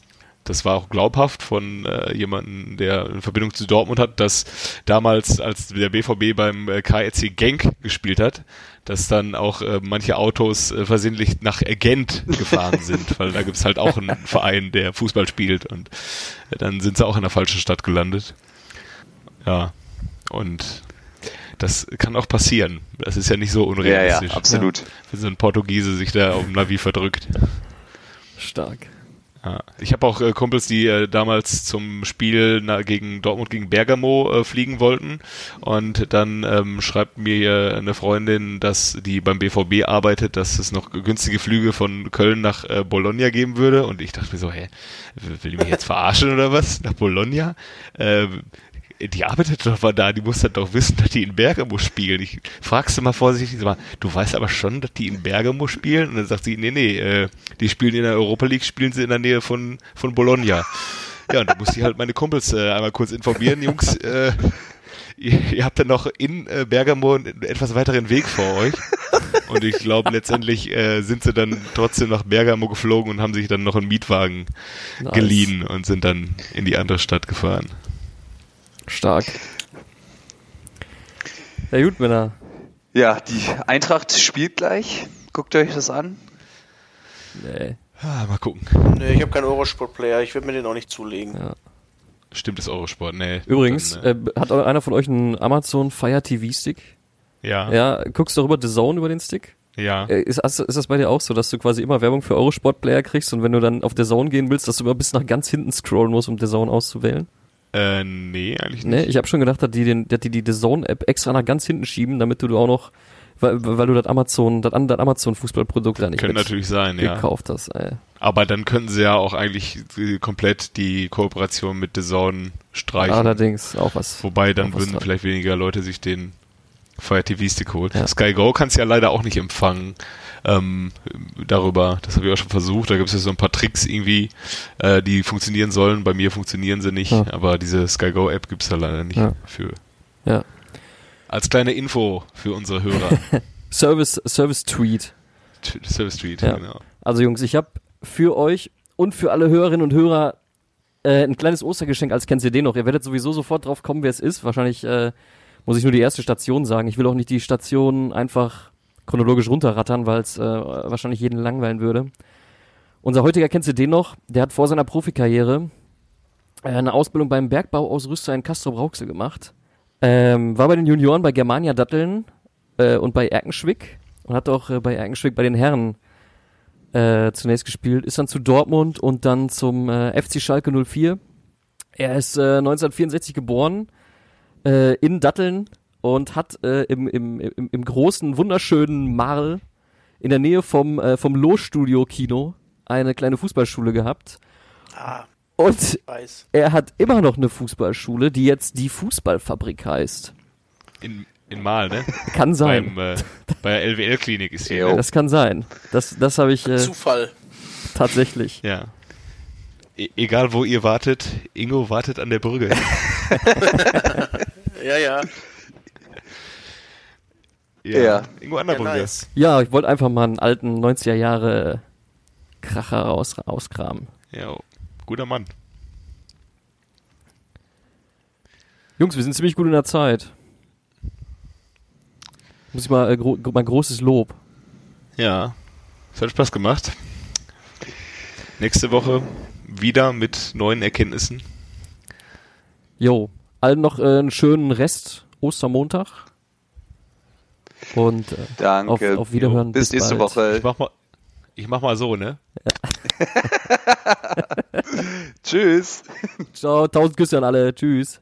das war auch glaubhaft von äh, jemandem, der eine Verbindung zu Dortmund hat, dass damals, als der BVB beim äh, KRC Genk gespielt hat, dass dann auch äh, manche Autos äh, versehentlich nach Gent gefahren <laughs> sind, weil da gibt's halt auch einen Verein, der Fußball spielt und äh, dann sind sie auch in der falschen Stadt gelandet. Ja, und das kann auch passieren. Das ist ja nicht so Ja, unrealistisch. ja, absolut. Wenn so ein Portugiese sich da auf dem Navi verdrückt. Stark. Ich habe auch äh, Kumpels, die äh, damals zum Spiel na, gegen Dortmund gegen Bergamo äh, fliegen wollten und dann ähm, schreibt mir äh, eine Freundin, dass die beim BVB arbeitet, dass es noch günstige Flüge von Köln nach äh, Bologna geben würde und ich dachte mir so, hä, will die mich jetzt verarschen oder was? Nach Bologna? Die arbeitet doch mal da, die muss dann doch wissen, dass die in Bergamo spielen. Ich fragst du mal vorsichtig, sag mal, du weißt aber schon, dass die in Bergamo spielen? Und dann sagt sie, nee, nee, äh, die spielen in der Europa League, spielen sie in der Nähe von, von Bologna. Ja, und da muss ich halt meine Kumpels äh, einmal kurz informieren, Jungs, äh, ihr, ihr habt dann noch in äh, Bergamo einen etwas weiteren Weg vor euch. Und ich glaube, letztendlich äh, sind sie dann trotzdem nach Bergamo geflogen und haben sich dann noch einen Mietwagen Nice. geliehen und sind dann in die andere Stadt gefahren. Stark. Ja gut, Männer. Ja, die Eintracht spielt gleich. Guckt euch das an. Nee. Ah, mal gucken. Nee, ich habe keinen Eurosport-Player, ich werde mir den auch nicht zulegen. Ja. Stimmt, ist Eurosport. Nee. Übrigens, Dann, äh, äh, hat einer von euch einen Amazon Fire TV Stick? ja, Ja, guckst du darüber The Zone über den Stick? ja. Äh, Ist, ist das bei dir auch so, dass du quasi immer Werbung für Eurosport-Player kriegst und wenn du dann auf The Zone gehen willst, dass du immer bis nach ganz hinten scrollen musst, um The Zone auszuwählen? Äh, nee, eigentlich nicht. Nee, ich habe schon gedacht, dass die, den, dass die die The Zone-App extra nach ganz hinten schieben, damit du auch noch, weil, weil du das Amazon, das, Amazon-Fußballprodukt da nicht Könnte natürlich sein, ja. gekauft hast. Ey. Aber dann könnten sie ja auch eigentlich äh, komplett die Kooperation mit The Zone streichen. Allerdings auch was. Wobei dann würden dran. vielleicht weniger Leute sich den Fire TV Stick holen. Ja. Sky Go kannst ja leider auch nicht empfangen ähm, darüber. Das habe ich auch schon versucht. Da gibt es ja so ein paar Tricks irgendwie, äh, die funktionieren sollen. Bei mir funktionieren sie nicht, Ja. aber diese Sky Go App gibt es da leider nicht Ja. für. Ja. Als kleine Info für unsere Hörer. <laughs> Service, Service Tweet. T- Service Street, Ja. genau. Also Jungs, ich habe für euch und für alle Hörerinnen und Hörer äh, ein kleines Ostergeschenk als kennt ihr den noch. Ihr werdet sowieso sofort drauf kommen, wer es ist. Wahrscheinlich äh, muss ich nur die erste Station sagen. Ich will auch nicht die Station einfach chronologisch runterrattern, weil es äh, wahrscheinlich jeden langweilen würde. Unser heutiger kennt ihr den noch. Der hat vor seiner Profikarriere äh, eine Ausbildung beim Bergbauausrüster in Castro Brauxel gemacht. Ähm, war bei den Junioren bei Germania Datteln äh, und bei Erkenschwick und hat auch äh, bei Erkenschwick bei den Herren äh, zunächst gespielt, ist dann zu Dortmund und dann zum äh, FC Schalke 04. Er ist äh, 1964 geboren äh, in Datteln und hat äh, im, im, im, im großen, wunderschönen Marl in der Nähe vom, äh, vom Lohstudio-Kino eine kleine Fußballschule gehabt. Ah, Und weiß. er hat immer noch eine Fußballschule, die jetzt die Fußballfabrik heißt. In, in Mal, ne? Kann sein. Beim, äh, bei der LWL-Klinik ist hier. Ne? Das kann sein. Das, das habe ich äh, Zufall. tatsächlich. Ja. E egal wo ihr wartet, Ingo wartet an der Brücke. <laughs> Ja, ja. Ja. Ingo an der ja nice. Ja, ich wollte einfach mal einen alten 90er Jahre Kracher raus, auskramen. Ja, guter Mann. Jungs, wir sind ziemlich gut in der Zeit. Muss ich mal, äh, gro mein großes Lob. Ja. Es hat Spaß gemacht. Nächste Woche wieder mit neuen Erkenntnissen. Jo, allen noch äh, einen schönen Rest Ostermontag. Und äh, Danke. auf, auf Wiederhören. Bis nächste bald. Woche. Ich mach mal, ich mach mal so, ne? <laughs> Tschüss. Ciao, tausend Küsse an alle. Tschüss.